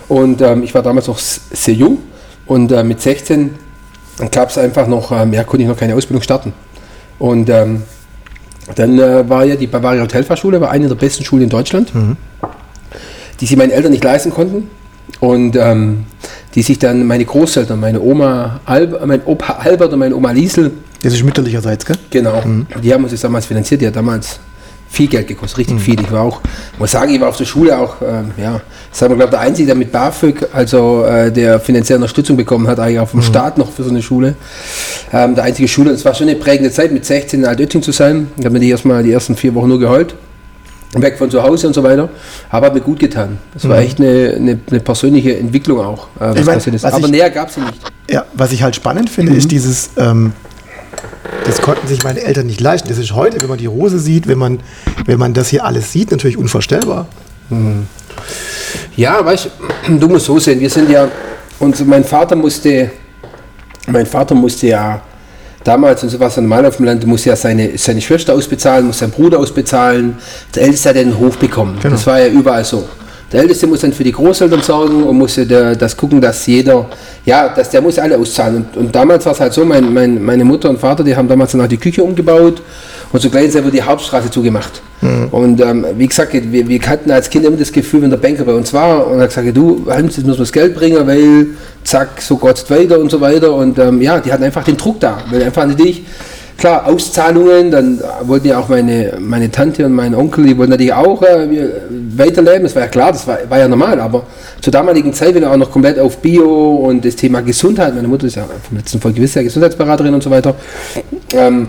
Und ähm, ich war damals noch sehr jung und äh, mit 16 gab es einfach noch, ähm, ja, konnte ich noch keine Ausbildung starten. Und ähm, dann äh, war ja die Bavaria Hotelfachschule, war eine der besten Schulen in Deutschland, die sich meine Eltern nicht leisten konnten. Und ähm, die sich dann meine Großeltern, meine Oma, Alb, mein Opa Albert und meine Oma Liesel, Das ist mütterlicherseits, gell? Genau. Die haben uns das damals finanziert, die hat damals viel Geld gekostet, richtig viel. Ich war auch, muss sagen, ich war auf der Schule auch, ähm, ja, sagen wir, glaube der Einzige, der mit BAföG, also äh, der finanzielle Unterstützung bekommen hat, eigentlich auch vom Staat noch für so eine Schule. Ähm, der einzige Schule, es war schon eine prägende Zeit, mit 16 in Altötting zu sein. Da hat mir die erstmal die ersten vier Wochen nur geheult. Weg von zu Hause und so weiter. Aber hat mir gut getan. Das war echt eine, eine, eine persönliche Entwicklung auch. Äh, was Ich mein, was Aber ich- näher gab es sie nicht. Ja, was ich halt spannend finde, ist dieses, ähm, das konnten sich meine Eltern nicht leisten. Das ist heute, wenn man die Rose sieht, wenn man, wenn man das hier alles sieht, natürlich unvorstellbar. Ja, weißt du, du musst so sehen, wir sind ja, und mein Vater musste, mein Vater musste ja damals, und so war es normal auf dem Land, musste ja seine, seine Schwester ausbezahlen, musste seinen Bruder ausbezahlen, der Älteste hat den Hof bekommen. Genau. Das war ja überall so. Der Älteste muss dann für die Großeltern sorgen und der, das gucken, dass jeder, ja, dass der muss alle auszahlen. Und, und damals war es halt so, mein, mein, meine Mutter und Vater, die haben damals dann auch die Küche umgebaut und so gleich wurde die Hauptstraße zugemacht. Und ähm, wie gesagt, wir, wir hatten als Kinder immer das Gefühl, wenn der Banker bei uns war und hat gesagt, du, Hans, jetzt müssen wir das Geld bringen, weil zack, so Gott weiter und so weiter. Und ähm, ja, die hatten einfach den Druck da, weil einfach natürlich, klar, Auszahlungen, dann wollten ja auch meine, meine Tante und mein Onkel, die wollten natürlich auch äh, weiterleben, das war ja klar, das war, war ja normal, aber zur damaligen Zeit, wenn er auch noch komplett auf Bio und das Thema Gesundheit, meine Mutter ist ja vom letzten Folge gewiss ja Gesundheitsberaterin und so weiter, ähm,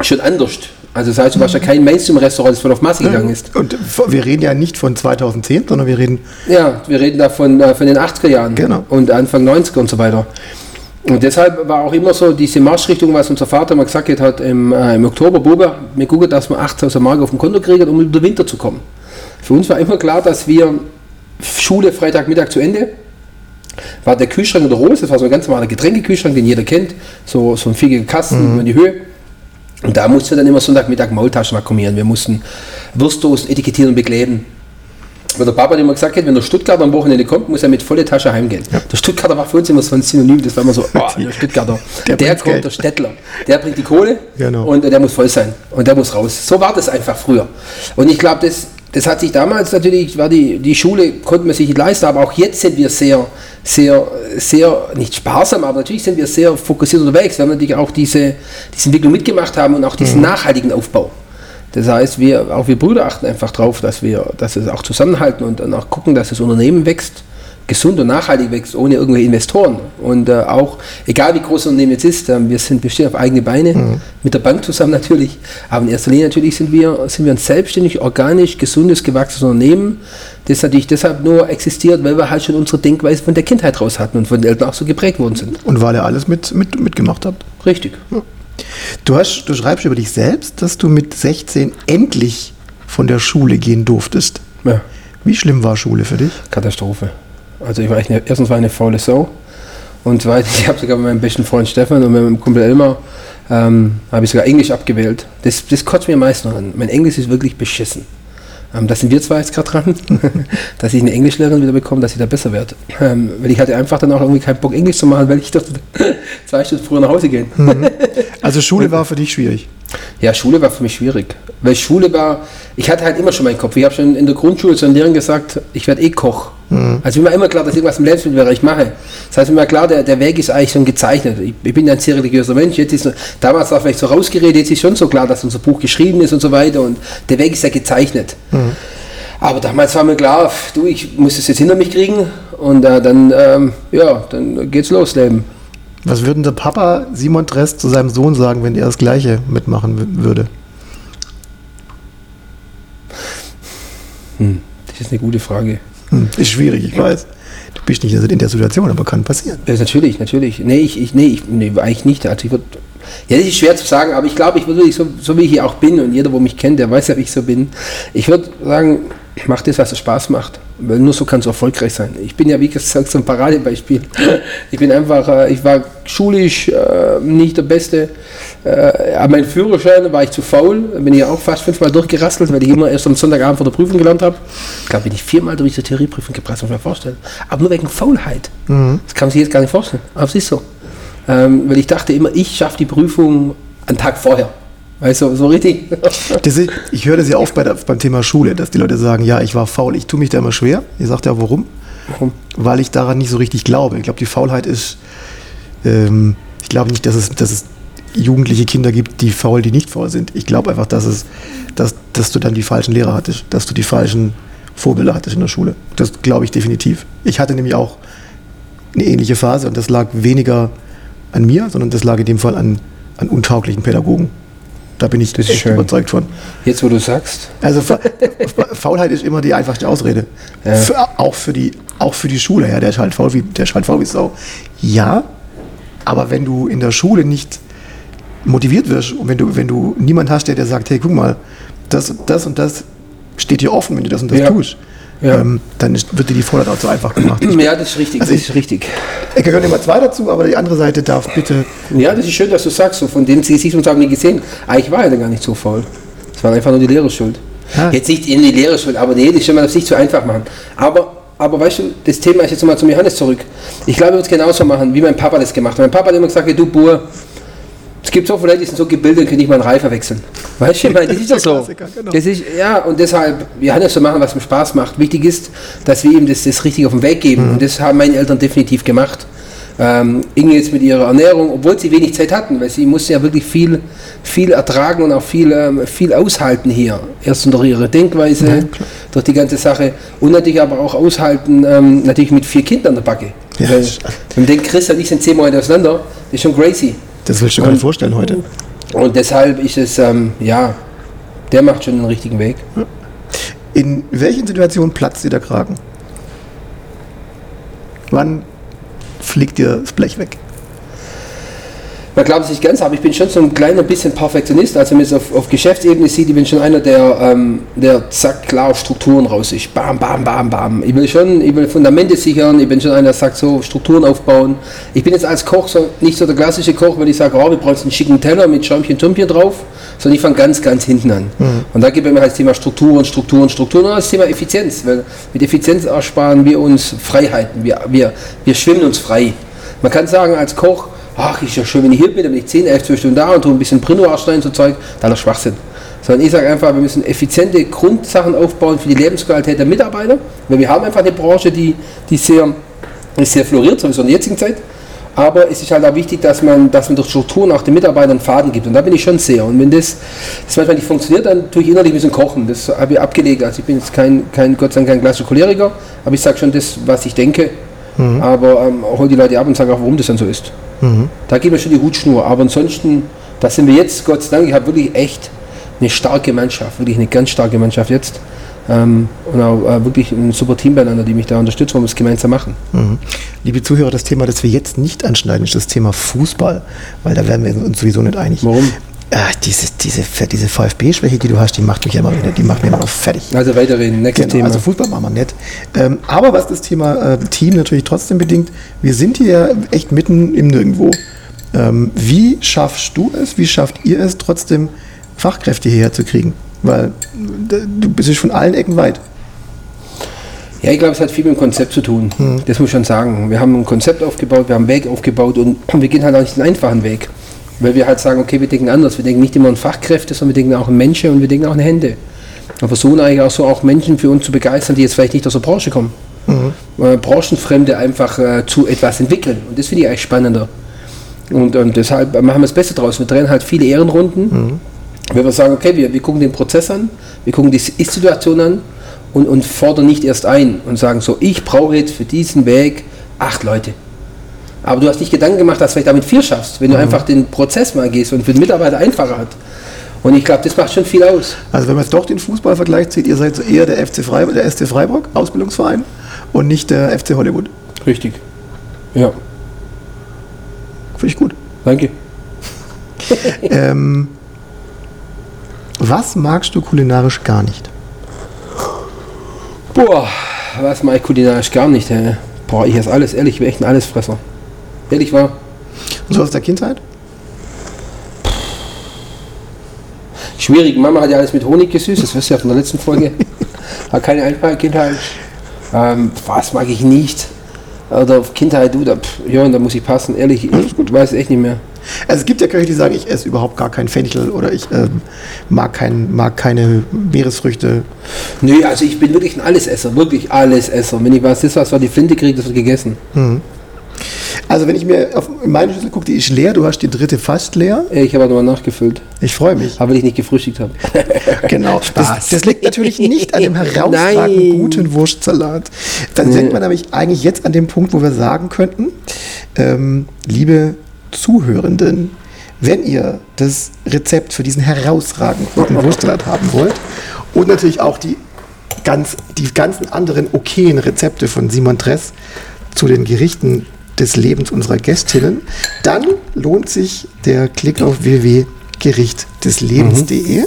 schon anders. Also das heißt, du warst ja kein Mainstream-Restaurant, das voll auf Masse gegangen ist. Und wir reden ja nicht von 2010, sondern wir reden Ja, wir reden da von, äh, von den 80er Jahren Genau. und Anfang 90er und so weiter. Und deshalb war auch immer so diese Marschrichtung, was unser Vater mal gesagt hat, im, äh, im Oktober, Bube, wir gucken, dass wir 8000 Mark auf dem Konto kriegen, um über den Winter zu kommen. Für uns war immer klar, dass wir Schule Freitagmittag zu Ende, war der Kühlschrank in der Rose, das war so ein ganz normaler Getränkekühlschrank, den jeder kennt, so, so ein viereckiger Kasten über die Höhe. Und da mussten wir dann immer Sonntagmittag Maultaschen vakuumieren. Wir mussten Wurstdosen etikettieren und bekleben. Weil der Papa hat immer gesagt, hat, wenn der Stuttgarter am Wochenende kommt, muss er mit volle Tasche heimgehen. Der Stuttgarter war für uns immer so ein Synonym, das war immer so, oh, der Stuttgarter, Der der, kommt, Geld. der Städtler, der bringt die Kohle Genau. und der muss voll sein und der muss raus. So war das einfach früher. Und ich glaube, das, das hat sich damals natürlich, war die, die Schule, konnte man sich nicht leisten, aber auch jetzt sind wir sehr, sehr, sehr, nicht sparsam, aber natürlich sind wir sehr fokussiert unterwegs, weil wir natürlich auch diese, diese Entwicklung mitgemacht haben und auch diesen nachhaltigen Aufbau. Das heißt, wir, auch wir Brüder achten einfach drauf, dass wir, dass wir auch zusammenhalten und dann auch gucken, dass das Unternehmen wächst, gesund und nachhaltig wächst, ohne irgendwelche Investoren. Und äh, auch, egal wie groß das Unternehmen jetzt ist, äh, wir sind, stehen auf eigene Beine, mit der Bank zusammen natürlich, aber in erster Linie natürlich sind wir, sind wir ein selbstständig, organisch, gesundes, gewachsenes Unternehmen, das natürlich deshalb nur existiert, weil wir halt schon unsere Denkweise von der Kindheit raus hatten und von den Eltern auch so geprägt worden sind. und weil ihr alles mit, mit, mitgemacht habt. Richtig. Du, hast, du schreibst über dich selbst, dass du mit 16 endlich von der Schule gehen durftest. Ja. Wie schlimm war Schule für dich? Katastrophe. Also ich war echt eine, erstens war ich eine faule Sau und zweitens, ich habe sogar mit meinem besten Freund Stefan und mit meinem Kumpel Elmar ähm, habe ich sogar Englisch abgewählt. Das, das kotzt mir am meisten an. Mein Englisch ist wirklich beschissen. Ähm, da sind wir zwei jetzt gerade dran, dass ich eine Englischlehrerin wieder bekomme, dass ich da besser werde. Ähm, weil ich hatte einfach dann auch irgendwie keinen Bock Englisch zu machen, weil ich dachte, zwei Stunden früher nach Hause gehen. Also Schule war für dich schwierig. Ja, Schule war für mich schwierig. Weil Schule war, ich hatte halt immer schon meinen Kopf. Ich habe schon in der Grundschule zu den Lehrern gesagt, ich werde eh Koch. Also mir war immer klar, dass ich irgendwas im Lebensmittelbereich mache. Das heißt, mir war klar, der, der Weg ist eigentlich schon gezeichnet. Ich, ich bin ein sehr religiöser Mensch. Jetzt ist, damals war vielleicht so rausgeredet, jetzt ist schon so klar, dass unser Buch geschrieben ist und so weiter. Und der Weg ist ja gezeichnet. Aber damals war mir klar, du, ich muss es jetzt hinter mich kriegen. Und äh, dann, ähm, ja, dann geht's los, Leben. Was würde denn der Papa Simon Dress zu seinem Sohn sagen, wenn er das Gleiche mitmachen würde? Das ist eine gute Frage. Hm, ist schwierig, ich weiß. Du bist nicht in der Situation, aber kann passieren. Ja, natürlich, natürlich. Nee, ich, ich, nee, ich, nee, eigentlich nicht. Also ich würd, ja, das ist schwer zu sagen, aber ich glaube, ich würde so, so wie ich hier auch bin und jeder, wo mich kennt, der weiß ja, wie ich so bin. Ich würde sagen, mach das, was dir Spaß macht. Weil nur so kannst du erfolgreich sein. Ich bin ja, wie gesagt, so ein Paradebeispiel. Ich bin einfach, äh, ich war schulisch äh, nicht der Beste. Äh, aber mein Führerschein war ich zu faul. Bin ich auch fast fünfmal durchgerastelt, weil ich immer erst am Sonntagabend vor der Prüfung gelernt habe. Ich glaube, bin ich viermal durch die Theorieprüfung gepresst, muss man vorstellen. Aber nur wegen Faulheit. Das kann man sich jetzt gar nicht vorstellen. Aber es ist so. Ähm, weil ich dachte immer, ich schaffe die Prüfung einen Tag vorher. Weißt du, so richtig. Das ich höre das ja oft bei der, beim Thema Schule, dass die Leute sagen, ja, ich war faul. Ich tue mich da immer schwer. Ihr sagt ja, warum? Warum? Weil ich daran nicht so richtig glaube. Ich glaube, die Faulheit ist, ähm, ich glaube nicht, dass es, dass es jugendliche Kinder gibt, die faul, die nicht faul sind. Ich glaube einfach, dass, es, dass, dass du dann die falschen Lehrer hattest, dass du die falschen Vorbilder hattest in der Schule. Das glaube ich definitiv. Ich hatte nämlich auch eine ähnliche Phase und das lag weniger an mir, sondern das lag in dem Fall an, an untauglichen Pädagogen. Da bin ich Das echt schön. überzeugt von. Jetzt, wo du sagst. Also Fa Faulheit ist immer die einfachste Ausrede. Ja. Für, auch, für die, auch für die Schule. Ja, der ist halt faul wie, der ist halt faul wie Sau. Ja, aber wenn du in der Schule nicht motiviert wirst und wenn du, wenn du niemand hast, der dir sagt, hey, guck mal, das, das und das steht dir offen, wenn du das und das Ja. tust, Ja. ähm, dann ist, wird dir die Faulheit auch so einfach gemacht. Ja, das ist richtig. Also das ich- ist richtig. Ich gehöre immer zwei dazu, aber die andere Seite darf bitte Ja, das ist schön, dass du sagst, so von dem Gesichtspunkt haben wir gesehen. Eigentlich war er da gar nicht so faul. Es war einfach nur die Lehrer schuld. Ja. Jetzt nicht in die Lehrer schuld, aber nee, das soll man das nicht zu einfach machen. Aber, aber weißt du, das Thema ist jetzt nochmal zum Johannes zurück. Ich glaube, er wird es genauso machen, wie mein Papa das gemacht hat. Mein Papa hat immer gesagt, du Bur, gibt so viele Leute, die sind so gebildet, können nicht mal einen Reifer wechseln. Weißt du, ich meine, das ist doch so. Genau. Das ist, ja, und deshalb, Johannes so machen, was ihm Spaß macht. Wichtig ist, dass wir ihm das, das richtig auf den Weg geben. Und das haben meine Eltern definitiv gemacht. Ähm, Inge jetzt mit ihrer Ernährung, obwohl sie wenig Zeit hatten, weil sie musste ja wirklich viel, viel ertragen und auch viel, ähm, viel aushalten hier. Erst durch ihre Denkweise, durch die ganze Sache und natürlich aber auch aushalten, ähm, natürlich mit vier Kindern an der Backe. Ja, das- wenn man denkt, Chris und ich sind zehn Monate auseinander, das ist schon crazy. Das willst du dir gar nicht vorstellen heute. Und deshalb ist es, ähm, ja, der macht schon den richtigen Weg. In welchen Situationen platzt dir der Kragen? Wann fliegt dir das Blech weg? Man glaubt es nicht ganz, aber ich bin schon so ein kleiner bisschen Perfektionist. Also wenn man es auf, auf Geschäftsebene sieht, ich bin schon einer, der, ähm, der zack, klar auf Strukturen raus ist. Bam, bam, bam, bam. Ich will schon, ich will Fundamente sichern, ich bin schon einer, der sagt so, Strukturen aufbauen. Ich bin jetzt als Koch so, nicht so der klassische Koch, wenn ich sage, oh, wir brauchen einen schicken Teller mit Schäumchen, Tumpchen drauf, sondern ich fange ganz, ganz hinten an. Und da gibt es mir halt das Thema Strukturen, Strukturen, Strukturen und das Thema Effizienz. Weil mit Effizienz ersparen wir uns Freiheiten. Wir, wir, wir schwimmen uns frei. Man kann sagen, als Koch, ach, ist ja schön, wenn ich hier bin, dann bin ich 10, 11, 12 Stunden da und tue ein bisschen Prino rein so Zeug, dann ist Schwachsinn. Sondern ich sage einfach, wir müssen effiziente Grundsachen aufbauen für die Lebensqualität der Mitarbeiter, weil wir haben einfach eine Branche, die, die sehr, sehr floriert, sowieso in der jetzigen Zeit. Aber es ist halt auch wichtig, dass man, dass man durch Strukturen auch den Mitarbeitern Faden gibt. Und da bin ich schon sehr. Und wenn das, das manchmal nicht funktioniert, dann tue ich innerlich ein bisschen kochen. Das habe ich abgelegt. Also ich bin jetzt kein, kein Gott sei Dank kein klassischer Choleriker, aber ich sage schon das, was ich denke. Aber ähm, hol die Leute ab und sage auch, warum das dann so ist. Da geht mir schon die Hutschnur. Aber ansonsten, da sind wir jetzt, Gott sei Dank, ich habe wirklich echt eine starke Mannschaft, wirklich eine ganz starke Mannschaft jetzt. Ähm, und auch äh, wirklich ein super Team beieinander, die mich da unterstützen, wo wir es gemeinsam machen. Mhm. Liebe Zuhörer, das Thema, das wir jetzt nicht anschneiden, ist das Thema Fußball, weil da werden wir uns sowieso nicht einig. Warum? Ah, diese diese, diese VfB-Schwäche, die du hast, die macht mich immer wieder, die macht mich immer noch fertig. Also weiterreden, nächstes Genau, Thema. also Fußball machen wir nicht. Ähm, aber was das Thema äh, Team natürlich trotzdem bedingt, wir sind hier echt mitten im Nirgendwo. Ähm, wie schaffst du es, wie schafft ihr es trotzdem, Fachkräfte hierher zu kriegen? Weil du bist von allen Ecken weit. Ja, ich glaube, es hat viel mit dem Konzept zu tun. Das muss ich schon sagen. Wir haben ein Konzept aufgebaut, wir haben einen Weg aufgebaut und wir gehen halt auch nicht den einfachen Weg. Weil wir halt sagen, okay, wir denken anders. Wir denken nicht immer an Fachkräfte, sondern wir denken auch an Menschen und wir denken auch an Hände. Und versuchen eigentlich auch so auch Menschen für uns zu begeistern, die jetzt vielleicht nicht aus der Branche kommen. Äh, Branchenfremde einfach äh, zu etwas entwickeln. Und das finde ich eigentlich spannender. Und, und deshalb machen wir das Beste draus. Wir drehen halt viele Ehrenrunden. Wenn wir sagen, okay, wir, wir gucken den Prozess an, wir gucken die Ist-Situation an und, und fordern nicht erst ein und sagen so, ich brauche jetzt für diesen Weg acht Leute. Aber du hast nicht Gedanken gemacht, dass du vielleicht damit vier schaffst, wenn du einfach den Prozess mal gehst und für den Mitarbeiter einfacher hat. Und ich glaube, das macht schon viel aus. Also wenn man es doch den Fußball vergleicht, seht ihr seid so eher der FC Freiburg, der SC Freiburg, Ausbildungsverein, und nicht der FC Hollywood. Richtig. Ja, Finde ich gut. danke. Ähm, was magst du kulinarisch gar nicht? Boah, was mag ich kulinarisch gar nicht, hä? Boah, ich esse alles, ehrlich, ich bin echt ein Allesfresser. Ehrlich wahr? So aus der Kindheit? Schwierig, Mama hat ja alles mit Honig gesüßt, das wirst du ja von der letzten Folge. Hat keine einfache Kindheit. Ähm, was mag ich nicht? Oder auf Kindheit, du, da, pff, ja, da muss ich passen, ehrlich, ich weiß echt nicht mehr. Also es gibt ja Köche, die sagen, ich esse überhaupt gar keinen Fenchel oder ich ähm, mag, kein, mag keine Meeresfrüchte. Nö, also ich bin wirklich ein Allesesser, wirklich Allesesser. Wenn ich was ist, was vor die Flinte kriege, das wird gegessen. Also wenn ich mir auf meine Schüssel gucke, die ist leer, du hast die dritte fast leer. Ich habe aber nochmal nachgefüllt, Ich freue mich. aber weil ich nicht gefrühstückt habe. Genau. Das, das liegt natürlich nicht an dem herausragend Nein. guten Wurstsalat. Dann sind wir nämlich eigentlich jetzt an dem Punkt, wo wir sagen könnten, ähm, liebe Zuhörenden, wenn ihr das Rezept für diesen herausragend guten Wurstsalat haben wollt und natürlich auch die, ganz, die ganzen anderen okayen Rezepte von Simon Dress zu den Gerichten des Lebens unserer Gästinnen, dann lohnt sich der Klick auf www.gerichtdeslebens.de.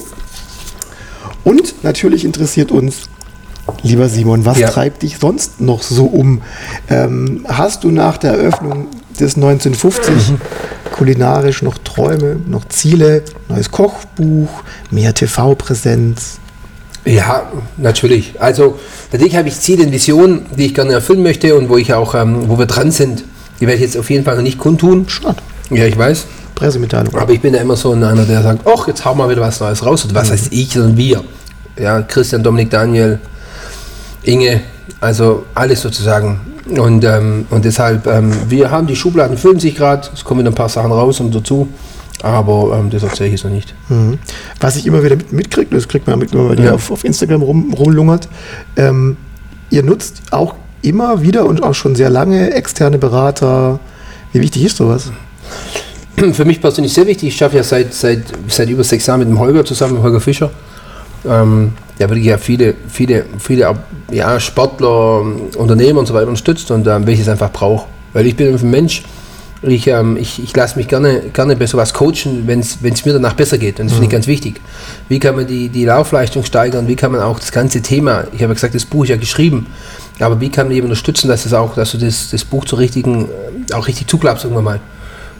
Und natürlich interessiert uns, lieber Simon, was Ja. treibt dich sonst noch so um? Ähm, hast du nach der Eröffnung des 1950 kulinarisch noch Träume, noch Ziele, neues Kochbuch, mehr TV-Präsenz? Ja, natürlich. Also natürlich habe ich Ziele und Visionen, die ich gerne erfüllen möchte und wo ich auch, ähm, wo wir dran sind. Die werde ich jetzt auf jeden Fall noch nicht kundtun. Schade. Ja, ich weiß. Pressemitteilung. Aber ich bin ja immer so einer, der sagt, ach, jetzt hauen wir wieder was Neues raus. Und was heißt ich, sondern wir. Ja, Christian, Dominik, Daniel, Inge, also alles sozusagen. Und, ähm, und deshalb, ähm, wir haben die Schubladen füllen sich gerade, es kommen wieder ein paar Sachen raus und dazu. Aber ähm, das erzähle ich jetzt noch nicht. Mhm. Was ich immer wieder mit, mitkriege, das kriegt man mit, wenn man Ja. auf, auf Instagram rum, rumlungert, ähm, ihr nutzt auch immer wieder und auch schon sehr lange externe Berater. Wie wichtig ist sowas? Für mich persönlich sehr wichtig. Ich schaffe ja seit, seit, seit über sechs Jahren mit dem Holger zusammen, Holger Fischer. ähm, der wirklich ja viele, viele, viele ja, Sportler, Unternehmer und so weiter unterstützt und ähm, welches einfach brauche. Weil ich bin ein Mensch, ich, ähm, ich, ich lasse mich gerne, gerne bei sowas coachen, wenn es mir danach besser geht. Und das finde ich ganz wichtig. Wie kann man die, die Laufleistung steigern? Wie kann man auch das ganze Thema, ich habe ja gesagt, das Buch ist ja geschrieben, aber wie kann man eben unterstützen, dass, das auch, dass du das, das Buch zur richtigen, äh, auch richtig zuklappst irgendwann mal?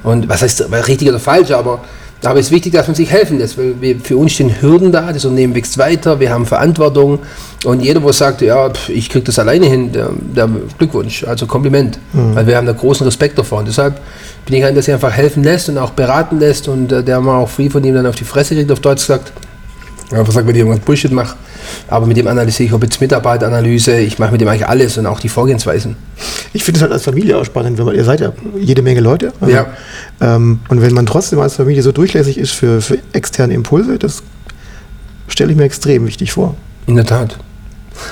Und was heißt richtig oder falsch, aber aber es ist wichtig, dass man sich helfen lässt, weil wir, für uns stehen Hürden da, das Unternehmen wächst weiter, wir haben Verantwortung und jeder, der sagt, ja, ich kriege das alleine hin, der, der Glückwunsch, also Kompliment, mhm. weil wir haben da großen Respekt davor und deshalb bin ich ein, dass er einfach helfen lässt und auch beraten lässt und äh, der mal auch viel von ihm dann auf die Fresse kriegt, auf Deutsch gesagt, einfach sagt, wenn ich irgendwas Bullshit mache, aber mit dem analysiere ich, ob jetzt Mitarbeiteranalyse, ich mache mit dem eigentlich alles und auch die Vorgehensweisen. Ich finde es halt als Familie auch spannend, wenn man, ihr seid ja jede Menge Leute. Also, ja. Ähm, und wenn man trotzdem als Familie so durchlässig ist für, für externe Impulse, das stelle ich mir extrem wichtig vor. In der Tat.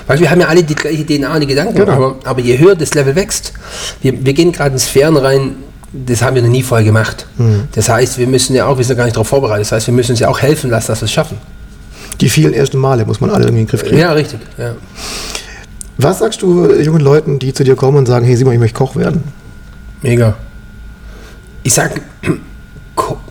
Weil wir haben ja alle die gleiche DNA und die Gedanken, genau. aber, aber, je höher das Level wächst, wir, wir gehen gerade in Sphären rein, das haben wir noch nie vorher gemacht. Mhm. Das heißt, wir müssen ja auch, wir sind ja gar nicht darauf vorbereitet, das heißt, wir müssen uns ja auch helfen lassen, dass wir es schaffen. Die vielen ersten Male muss man alle irgendwie in den Griff kriegen. Ja, richtig. Ja. Was sagst du jungen Leuten, die zu dir kommen und sagen, hey Simon, ich möchte Koch werden? Mega. Ich sag,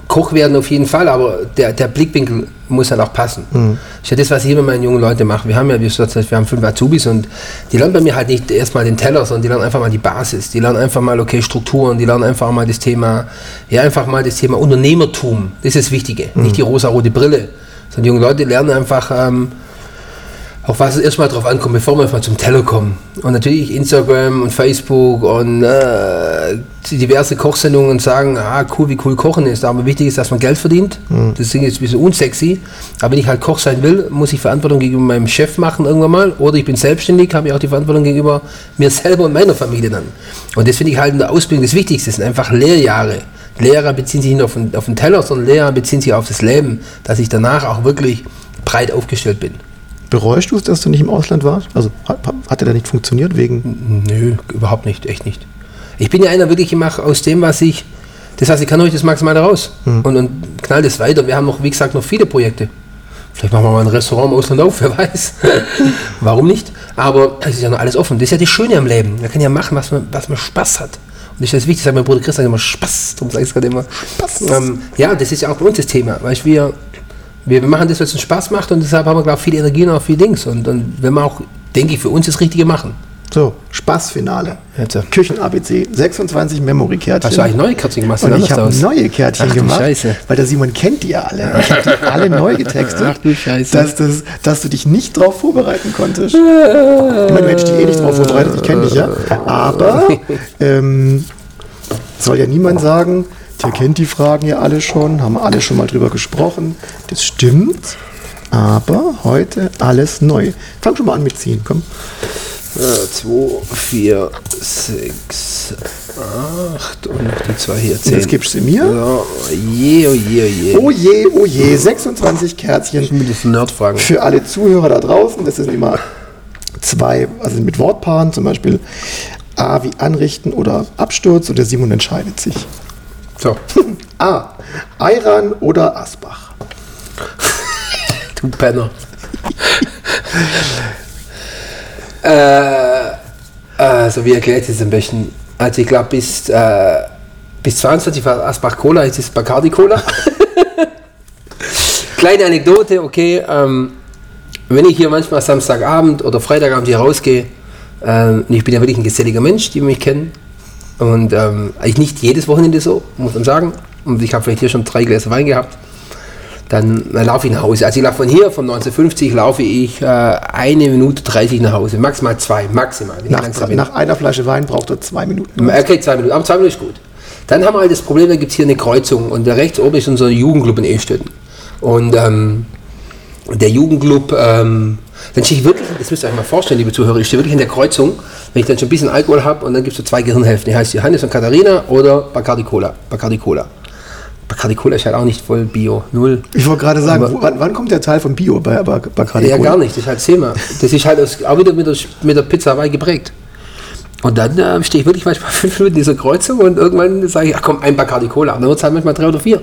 Koch werden auf jeden Fall, aber der, der Blickwinkel muss halt auch passen. Mhm. Das ist ja das, was ich immer meinen jungen Leuten mache. Wir haben ja, wie gesagt, wir haben fünf Azubis und die lernen bei mir halt nicht erstmal den Teller, sondern die lernen einfach mal die Basis. Die lernen einfach mal, okay, Strukturen, die lernen einfach mal das Thema, ja, einfach mal das Thema Unternehmertum. Das ist das Wichtige, mhm. nicht die rosa-rote Brille. Sondern die jungen Leute lernen einfach, ähm, auch was es erstmal drauf ankommt, bevor wir mal zum Teller kommen. Und natürlich Instagram und Facebook und äh, diverse Kochsendungen sagen, ah, cool, wie cool Kochen ist. Aber wichtig ist, dass man Geld verdient. Mhm. Das Ding ist ein bisschen unsexy. Aber wenn ich halt Koch sein will, muss ich Verantwortung gegenüber meinem Chef machen irgendwann mal. Oder ich bin selbstständig, habe ich auch die Verantwortung gegenüber mir selber und meiner Familie dann. Und das finde ich halt in der Ausbildung das Wichtigste. Das sind einfach Lehrjahre. Lehrer beziehen sich nicht auf den, auf den Teller, sondern Lehrer beziehen sich auf das Leben, dass ich danach auch wirklich breit aufgestellt bin. Bereust du es, dass du nicht im Ausland warst? Also hat, hat er da nicht funktioniert wegen? Nö, überhaupt nicht, echt nicht. Ich bin ja einer wirklich gemacht aus dem, was ich, das heißt, ich kann euch das Maximale raus mhm. und, und knall das weiter. Wir haben noch, wie gesagt, noch viele Projekte. Vielleicht machen wir mal ein Restaurant im Ausland auf, wer weiß. Warum nicht? Aber es ist ja noch alles offen. Das ist ja das Schöne am Leben. Man kann ja machen, was man, was man Spaß hat. Und das Wichtigste, mein Bruder Christian immer Spaß, darum sage ich es gerade immer. Spaß. Ähm, ja, das ist ja auch bei uns das Thema, weil wir, wir, wir machen das, was uns Spaß macht und deshalb haben wir, glaube ich, viel Energie und auch viel Dings. Und, und wenn wir auch, denke ich, für uns das Richtige machen. So, Spaßfinale. Küchen-ABC, 26 Memory-Kärtchen. Hast du eigentlich neue Kärtchen gemacht? Und ich habe neue Kärtchen Ach, gemacht, Scheiße. weil der Simon kennt die ja alle. Ich habe die alle neu getextet, Ach, du Scheiße. Dass, das, dass du dich nicht drauf vorbereiten konntest. ich meine, du hättest dich eh nicht drauf vorbereitet, ich kenne dich ja. Aber ähm, soll ja niemand sagen, der kennt die Fragen ja alle schon, haben alle schon mal drüber gesprochen. Das stimmt, aber heute alles neu. Fang schon mal an mit ziehen, komm. 2, 4, 6, 8 und noch die zwei hier 10. Jetzt gibst du mir. So, je, oh je, oh je. Oh je, oh je, 26 Kärtchen. Ich muss Nerd fragen. Für alle Zuhörer da draußen, das sind immer zwei, also mit Wortpaaren, zum Beispiel A wie anrichten oder Absturz und der Simon entscheidet sich. So. A. Ayran oder Asbach? du Penner. Äh, also wie erklärt ich es am besten? Also ich glaube bis, äh, bis 22 war Asbach Cola, jetzt ist Bacardi Cola. Kleine Anekdote, okay. Ähm, wenn ich hier manchmal Samstagabend oder Freitagabend hier rausgehe, ähm, ich bin ja wirklich ein geselliger Mensch, die mich kennen. Und ähm, eigentlich nicht jedes Wochenende so, muss man sagen. Und ich habe vielleicht hier schon drei Gläser Wein gehabt dann, dann laufe ich nach Hause. Also ich laufe von hier, von 1950, laufe ich äh, eine Minute 30 nach Hause. Maximal zwei, maximal. Nach, nach, einer Flasche Wein braucht er zwei Minuten. Okay, zwei Minuten, aber zwei Minuten ist gut. Dann haben wir halt das Problem, da gibt es hier eine Kreuzung und da rechts oben ist unser Jugendclub in Ehstetten. Und ähm, der Jugendclub, ähm, dann stehe ich wirklich, das müsst ihr euch mal vorstellen, liebe Zuhörer, ich stehe wirklich in der Kreuzung, wenn ich dann schon ein bisschen Alkohol habe und dann gibt es so zwei Gehirnhälften, die heißt Johannes und Katharina oder Bacardi Cola. Bacardi Cola. Bacardi Cola ist halt auch nicht voll Bio, null. Ich wollte gerade sagen, wo, wann, wann, kommt der Teil von Bio bei Bacardi Ja, gar nicht, das ist halt Thema. Das ist halt aus, auch wieder mit der, mit der Pizza Hawaii geprägt. Und dann äh, stehe ich wirklich manchmal fünf Minuten in dieser Kreuzung und irgendwann sage ich, ach komm, ein Bacardi Cola. Und dann wird es halt manchmal drei oder vier.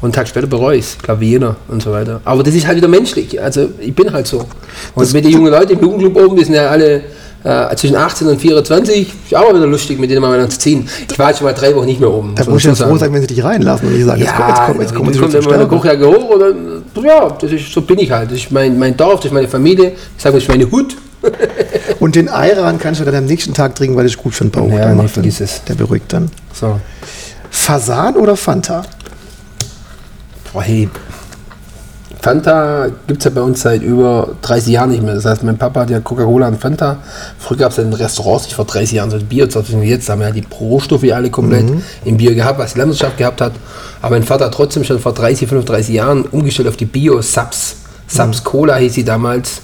Und einen Tag später bereue ich es, glaube wie jeder und so weiter. Aber das ist halt wieder menschlich. Also ich bin halt so. Und mit den jungen Leuten im Jugendclub oben, die sind ja alle äh, zwischen 18 und 24, ist auch wieder lustig, mit denen mal zu ziehen. Ich war jetzt schon mal drei Wochen nicht mehr oben. Da muss ich schon froh sein, wenn sie dich reinlassen und nicht sagen, ja, jetzt, komm, jetzt komm, jetzt komm, jetzt jetzt kommt immer eine. Kochjacke hoch und dann, ja, das ist, so bin ich halt. Das ist mein, mein Dorf, das ist meine Familie. Ich sage, das ist meine Hut. Und den Ayran kannst du dann am nächsten Tag trinken, weil das ist gut für den Bauch. Ja, vergiss dann- es. Der beruhigt dann. So. Fasan oder Fanta? Boah, hey. Fanta gibt es ja bei uns seit über 30 Jahren nicht mehr. Das heißt, mein Papa hat ja Coca-Cola und Fanta. Früher gab es ja in Restaurants nicht vor 30 Jahren so Bier. Jetzt haben wir ja die Rohstoffe alle komplett im Bier gehabt, was die Landwirtschaft gehabt hat. Aber mein Vater hat trotzdem schon vor 30, 35 Jahren umgestellt auf die Bio-Subs. Subs Cola hieß sie damals.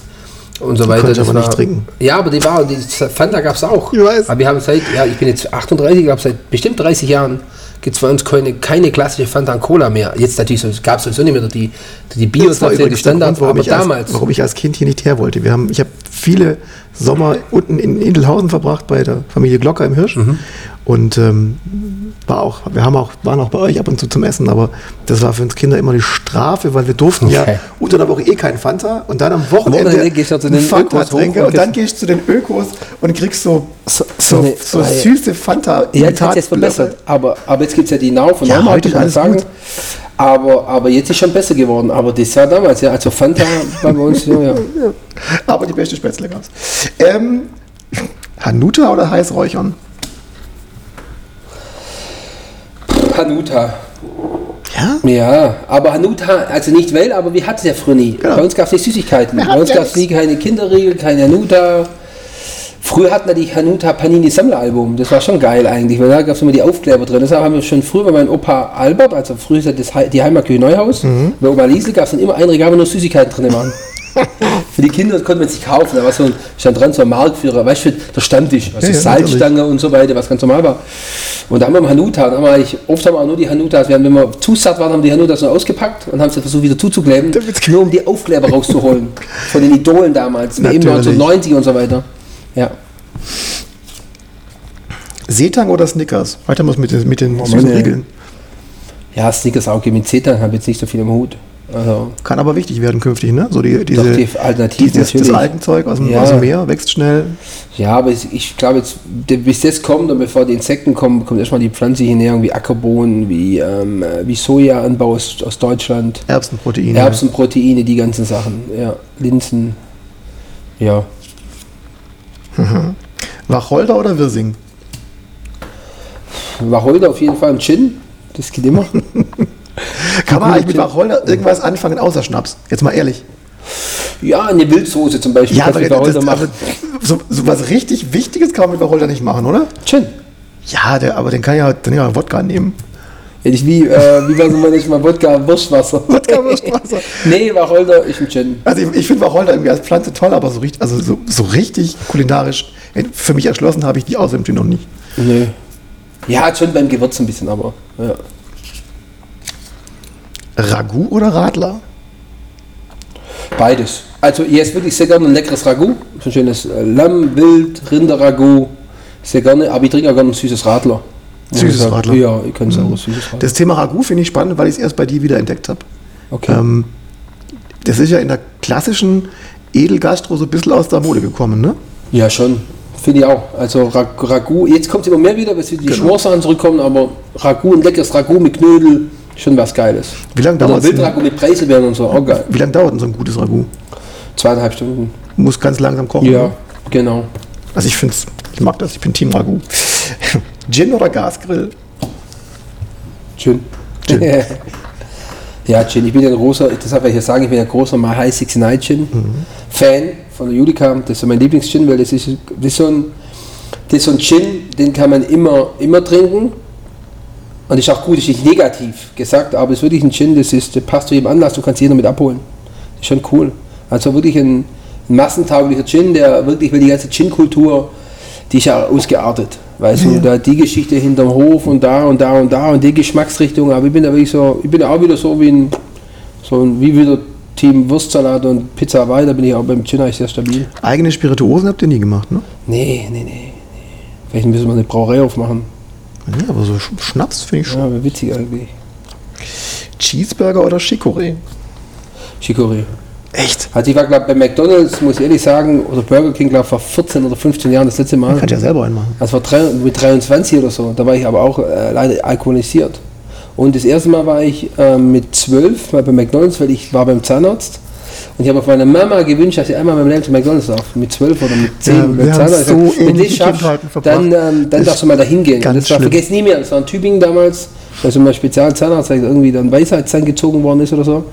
Und so weiter. Das aber nicht war- trinken. Ja, aber die war, die Fanta gab es auch. Ich weiß. Aber wir haben seit, ja, ich bin jetzt 38, ich glaube seit bestimmt 30 Jahren gibt es bei uns keine, keine klassische Fanta Cola mehr. Jetzt natürlich so, gab es sowieso nicht mehr die, die Bio, Das war die Standards, aber ich, als, damals. warum ich als Kind hier nicht her wollte. Wir haben, ich habe viele Sommer unten in Indelhausen verbracht bei der Familie Glocker im Hirsch. Mhm. Und ähm, war auch, wir haben auch, waren auch bei euch ab und zu zum Essen, aber das war für uns Kinder immer eine Strafe, weil wir durften ja Okay. unter der Woche eh keinen Fanta und dann am Wochenende, Wochenende gehst du zu den Fanta Ökos hoch trinken und und dann gehst du zu den Ökos und kriegst so, So- so, eine- so, ja. süße Fanta. ja, jetzt hat es jetzt verbessert. Aber, aber jetzt gibt es ja die Now von Ja, Norma, heute ist alles sagen. gut. Aber, aber jetzt ist schon besser geworden. Aber das war damals, ja. Also Fanta bei uns, ja, ja. Aber die beste Spätzle gab's. Ähm, Hanuta oder Heißräuchern? Hanuta. Ja? Ja, aber Hanuta, also nicht weil, aber wir hatten es ja früher nie. Genau. Bei uns gab es nicht Süßigkeiten. Bei uns gab es nie keine Kinderriegel, keine Hanuta. Früher hatten wir die Hanuta Panini Sammleralbum. Das war schon geil eigentlich, weil da gab es immer die Aufkleber drin. Das haben wir schon früher bei meinem Opa Albert, also früher ist ja das, die Heimatküche Neuhaus. Mhm. Bei Oma Liesel gab es dann immer ein Regal, wo nur Süßigkeiten drin waren. Für die Kinder konnte man sich kaufen. Da war so ein, stand dran so ein Marktführer, weißt du, der Stammtisch, also Ja, ja, Salzstange und so weiter, was ganz normal war. Und da haben wir im Hanuta, da haben wir eigentlich, oft haben wir auch nur die Hanutas, wir haben, wenn wir zu satt waren, haben wir die Hanutas nur ausgepackt und haben sie versucht wieder zuzukleben, nur um die Aufkleber rauszuholen. Von den Idolen damals, Natürlich. 1990 und so weiter. Ja. Seetang oder Snickers? Weiter muss mit, den- mit den süßen meine- Riegeln. Ja, Snickers auch mit Zetan habe jetzt nicht so viel im Hut. Also, Kann aber wichtig werden künftig, ne? So die, diese, Doch, die Alternativen dieses, das natürlich. alten Zeug aus dem, Ja. aus dem Meer, wächst schnell. ja, aber ich glaube jetzt, bis das kommt und bevor die Insekten kommen, kommt erstmal die pflanzliche Ernährung wie Ackerbohnen, wie, ähm, äh, wie Sojaanbau aus, aus Deutschland. Erbsenproteine. Erbsenproteine, die ganzen Sachen. Ja, Linsen. Ja. Wacholder oder Wirsing? Wacholder auf jeden Fall ein Gin. Das geht immer. Kann man eigentlich mit. Wacholder irgendwas anfangen außer Schnaps? Jetzt mal ehrlich. ja, eine Wildsoße zum Beispiel. Ja, aber, das, aber machen. so, so was richtig Wichtiges kann man mit Wacholder nicht machen, oder? Gin. Ja, der, aber den kann ja dann ja Wodka nehmen. Ja, nicht wie, äh, wie war so manchmal Wodka, Wurstwasser. Wodka, Wurstwasser. nee, Wacholder ist ein Gin. Also ich, ich finde Wacholder irgendwie als Pflanze toll, aber so richtig, also so, so richtig kulinarisch äh, für mich erschlossen habe ich die außer dem Gin noch nicht. Nee. Ja, schon beim Gewürz ein bisschen, aber. Ja. Ragout oder Radler? Beides. Also, ich esse wirklich sehr gerne ein leckeres Ragout. So ein schönes äh, Lamm, Wild, Rinder-Ragout. Sehr gerne, aber ich trinke auch gerne ein süßes Radler. Süßes ich. Radler. Ja, ich kann es auch ein süßes Radler. Das Thema Ragout finde ich spannend, weil ich es erst bei dir wieder entdeckt habe. Okay. Ähm, das ist ja in der klassischen Edelgastro so ein bisschen aus der Mode gekommen, ne? Ja, schon. Finde ich auch. Also Ra- Ragout, jetzt kommt es immer mehr wieder, weil die Genau. Schmorsachen zurückkommen, aber Ragout, ein leckeres Ragout mit Knödel, schon was Geiles. Wie lange Oder dauert es? Wildragout mit Preiselbeeren und so, auch geil. Wie lange dauert denn so ein gutes Ragout? Zweieinhalb Stunden. Muss ganz langsam kochen. Ja, ne? genau. Also ich finde ich mag das, ich bin Team Ragout. Gin oder Gasgrill? Schön. Gin. ja, Gin. Ich bin ja ein großer, deshalb will ich ja sagen, ich bin ein großer High 69 Gin Mhm. Fan von der Judica. Das ist mein Lieblingsgin, weil das ist, das ist so ein, das ist so ein Gin, den kann man immer, immer trinken. Und ist auch gut, ist nicht negativ gesagt, aber es ist wirklich ein Gin, das, ist, das passt zu jedem Anlass, du kannst jeden mit abholen. Das ist schon cool. Also wirklich ein, ein massentauglicher Gin, der wirklich, weil die ganze Gin-Kultur, die ist ja ausgeartet. Weißt du, da die Geschichte hinterm Hof und da und da und da und die Geschmacksrichtung, aber ich bin da wirklich so, ich bin auch wieder so wie ein, so ein, wie wieder Team Wurstsalat und Pizza Hawaii, da bin ich auch beim Gin eigentlich sehr stabil. Eigene Spirituosen habt ihr nie gemacht, ne? Nee, nee, nee, nee. Vielleicht müssen wir eine Brauerei aufmachen. Ja, aber so Sch- Schnaps finde ich schon. Ja, witzig eigentlich. Cheeseburger oder Chicorée? Chicorée. Echt? Also ich war glaube bei McDonalds, muss ich ehrlich sagen, oder Burger King, glaube vor 14 oder 15 Jahren das letzte Mal. Kannst ja selber einen machen. Das war drei, mit 23 oder so. Da war ich aber auch äh, leider alkoholisiert. Und das erste Mal war ich äh, mit 12 mal bei McDonalds, weil ich war beim Zahnarzt. Und ich habe auf meine Mama gewünscht, dass sie einmal in meinem Leben zu McDonalds darf. Mit 12 oder mit 10 Ja, Zahnarzt. so Wenn du das schaffst, dann, ähm, dann darfst du mal da hingehen. Das war, vergiss nie mehr, das war in Tübingen damals. Also mein Spezialzahnarzt, irgendwie dann Weisheitszahn gezogen worden ist oder so.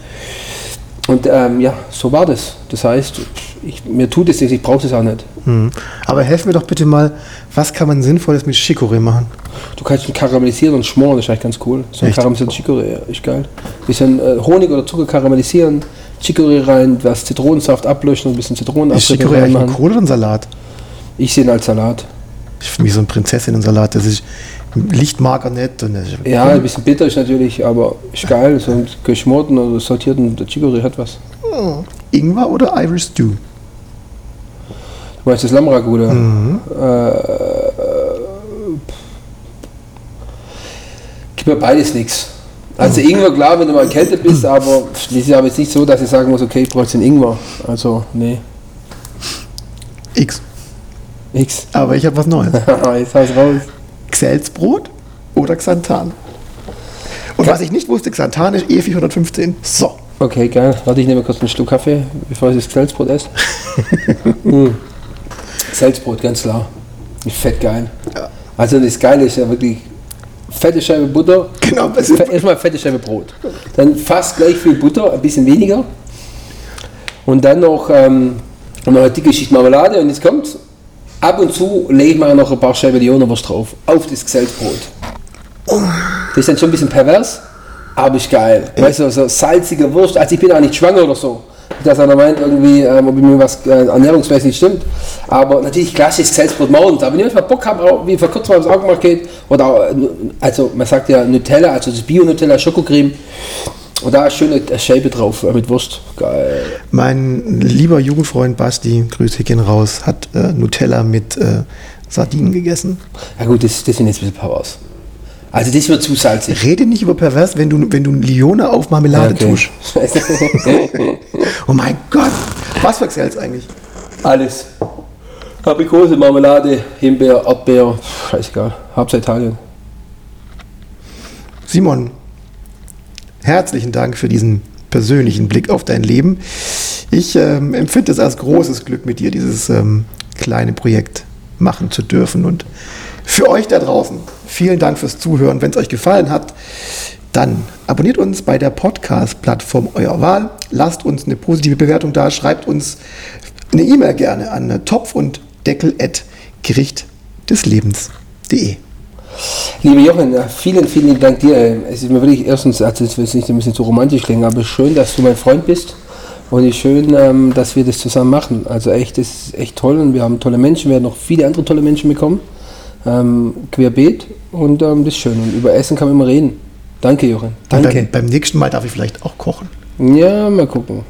Und ähm, ja, so war das. Das heißt, ich, mir tut es nichts, ich brauche das auch nicht. Hm. Aber helf mir doch bitte mal, was kann man Sinnvolles mit Chicorée machen? Du kannst ihn karamellisieren und schmoren, das ist eigentlich ganz cool. So ein Echt? karamellisierter Chicorée, ja, ist geil. Bisschen äh, Honig oder Zucker karamellisieren, Chicorée rein, was Zitronensaft ablöschen und ein bisschen Ist Zitronenabdrücke Chicorée eigentlich ein. Kohl oder ein Salat? Ich sehe ihn als Salat. Ich finde mich so ein Prinzessinnen-Salat, das ist Lichtmarker nett. Und ist Ja, ein bisschen bitter ist natürlich, aber ist geil. So ein geschmorten oder sortierten der Chicorée hat was. Ingwer oder Irish Stew? Du meinst das Lammragout, oder? Mhm. Äh, gibt mir beides nichts. Also Ingwer, klar, wenn du mal erkältet bist, aber das ist aber jetzt nicht so, dass ich sagen muss, okay, ich brauche jetzt den Ingwer. Also, nee, X. nix. Aber ich habe was Neues. Jetzt hau's raus. Xelzbrot oder Xanthan? Und was ich nicht wusste, Xanthan ist E415. So. Okay, geil. Warte, ich nehme kurz einen Schluck Kaffee, bevor ich das Salzbrot esse. mm. Salzbrot, ganz klar. Fett geil. Also das Geile ist ja wirklich fette Scheibe Butter. Genau, Erstmal fette Scheibe Brot. Dann fast gleich viel Butter, ein bisschen weniger. Und dann noch, ähm, noch eine dicke Schicht Marmelade. Und jetzt kommt, ab und zu lege ich mal noch ein paar Scheiben Leonerwurst drauf. Auf das Salzbrot. Das ist dann schon ein bisschen pervers, aber ist geil. Weißt du, so salzige Wurst. Also ich bin auch nicht schwanger oder so. Dass einer meint, irgendwie, ähm, ob mir was äh, ernährungsmäßig stimmt. Aber natürlich klassisches Salzbrot morgens. Aber wenn ich mal Bock habe, wie vor kurzem aufs Augenmarkt geht, oder auch, äh, also man sagt ja Nutella, also das Bio-Nutella, Schokocreme. Und da ist schöne Scheibe drauf äh, mit Wurst. Geil. Mein lieber Jugendfreund Basti, Grüße gehen raus, hat äh, Nutella mit äh, Sardinen gegessen. Ja gut, das, das sind jetzt ein bisschen Powers. Also das wird zu salzig. Rede nicht über pervers, wenn du, wenn du Lione auf Marmelade tust. Oh mein Gott, was für Xelz eigentlich? Alles. Aprikose, Marmelade, Himbeer, Erdbeer, scheißegal. Hauptsache Italien. Simon, herzlichen Dank für diesen persönlichen Blick auf dein Leben. Ich ähm, empfinde es als großes Glück, mit dir dieses ähm, kleine Projekt machen zu dürfen. Und für euch da draußen, vielen Dank fürs Zuhören. Wenn es euch gefallen hat, dann abonniert uns bei der Podcast-Plattform eurer Wahl. Lasst uns eine positive Bewertung da. Schreibt uns eine E-Mail gerne an topf und deckel at gerichtdeslebens.de. Liebe Jochen, vielen, vielen Dank dir. Es ist mir wirklich erstens, also es wird nicht ein bisschen zu romantisch klingen, aber schön, dass du mein Freund bist. Und es ist schön, ähm, dass wir das zusammen machen. Also echt, das ist echt toll und wir haben tolle Menschen, wir werden noch viele andere tolle Menschen bekommen. Ähm, querbeet und ähm, das ist schön. Und über Essen kann man immer reden. Danke, Jochen. Danke. Beim, beim nächsten Mal darf ich vielleicht auch kochen. Ja, mal gucken.